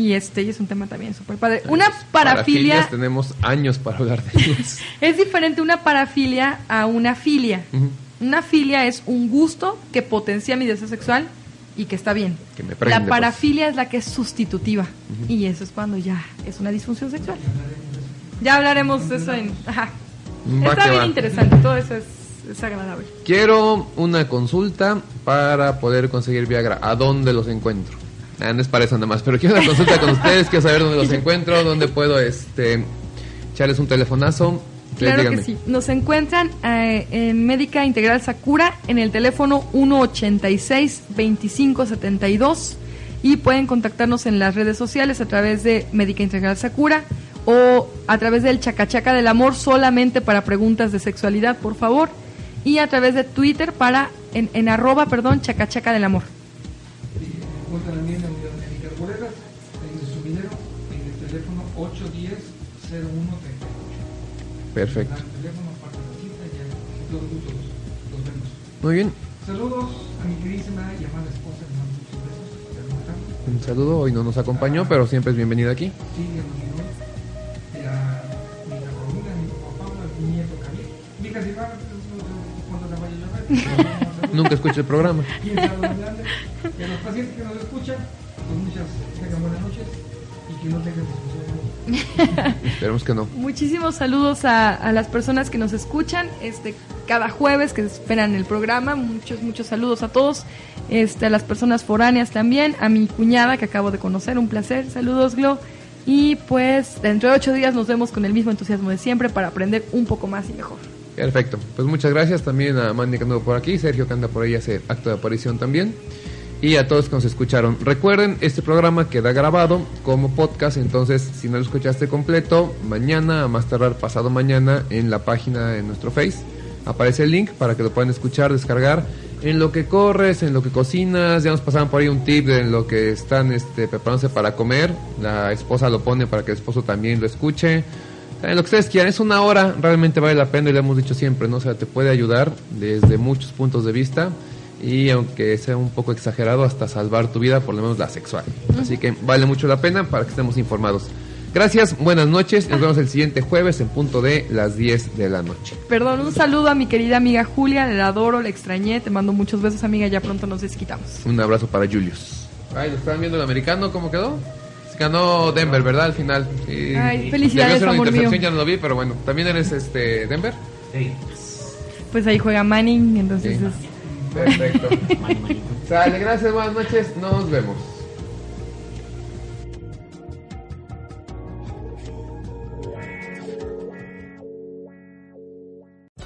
Y este y es un tema también súper padre. Una parafilia Parafilias tenemos años para hablar de ellas. es diferente una parafilia a una filia. Una filia es un gusto que potencia mi deseo sexual y que está bien. Que me prende, la pues. parafilia es la que es sustitutiva. Y eso es cuando ya es una disfunción sexual. Ya hablaremos de eso en... Ajá. Va Está bien va. interesante, todo eso es, es agradable. Quiero una consulta para poder conseguir Viagra. ¿A dónde los encuentro? Ah, no es para eso nada más, pero quiero una consulta con ustedes, quiero saber dónde los encuentro, dónde puedo este echarles un telefonazo. Claro díganme. que sí. Nos encuentran eh, en Médica Integral Sakura en el teléfono 186-2572 y pueden contactarnos en las redes sociales a través de Médica Integral Sakura o a través del Chacachaca del Amor solamente para preguntas de sexualidad, por favor, y a través de Twitter para en, en arroba, perdón, Chacachaca del Amor. Encuentran también en en Interboleras, en el subidero, en el teléfono 810 0138. Perfecto. Teléfono la cita, los, vemos. Muy bien. Saludos a mi queridísima y amada esposa, mando muchos besos. Un saludo, hoy no nos acompañó, pero siempre es bienvenida aquí. Sí, Nunca escucho el programa. Y a los pacientes que nos escuchan, pues muchas, tengan buenas noches y que no tengan. Esperemos que no. Muchísimos saludos a, a las personas que nos escuchan este cada jueves que esperan el programa. Muchos, muchos saludos a todos. Este, a las personas foráneas también. A mi cuñada que acabo de conocer. Un placer. Saludos, Glo. Y pues dentro de ocho días nos vemos con el mismo entusiasmo de siempre para aprender un poco más y mejor. Perfecto. Pues muchas gracias también a Mandy que por aquí, Sergio que anda por ahí hace acto de aparición también. Y a todos que nos escucharon. Recuerden, este programa queda grabado como podcast, entonces si no lo escuchaste completo, mañana, a más tardar pasado mañana, en la página de nuestro Face, aparece el link para que lo puedan escuchar, descargar. En lo que corres, en lo que cocinas, ya nos pasaban por ahí un tip de en lo que están este, preparándose para comer. La esposa lo pone para que el esposo también lo escuche. En lo que ustedes quieran, es una hora, realmente vale la pena y lo hemos dicho siempre, ¿no? O sea, te puede ayudar desde muchos puntos de vista y aunque sea un poco exagerado, hasta salvar tu vida, por lo menos la sexual. Así que vale mucho la pena para que estemos informados. Gracias, buenas noches, nos vemos el siguiente jueves en punto de las 10 de la noche. Perdón, un saludo a mi querida amiga Julia. La adoro, la extrañé. Te mando muchos besos, amiga. Ya pronto nos desquitamos. Un abrazo para Julius. Ay, ¿lo estaban viendo el americano? ¿Cómo quedó? Ganó Denver, ¿verdad? Al final. Sí. Ay, felicidades, amor intercepción, mío. ya no lo vi, pero bueno. ¿También eres este Denver? Sí, Pues ahí juega Manning, entonces Sí. es- Perfecto. Sale, gracias, buenas noches, nos vemos.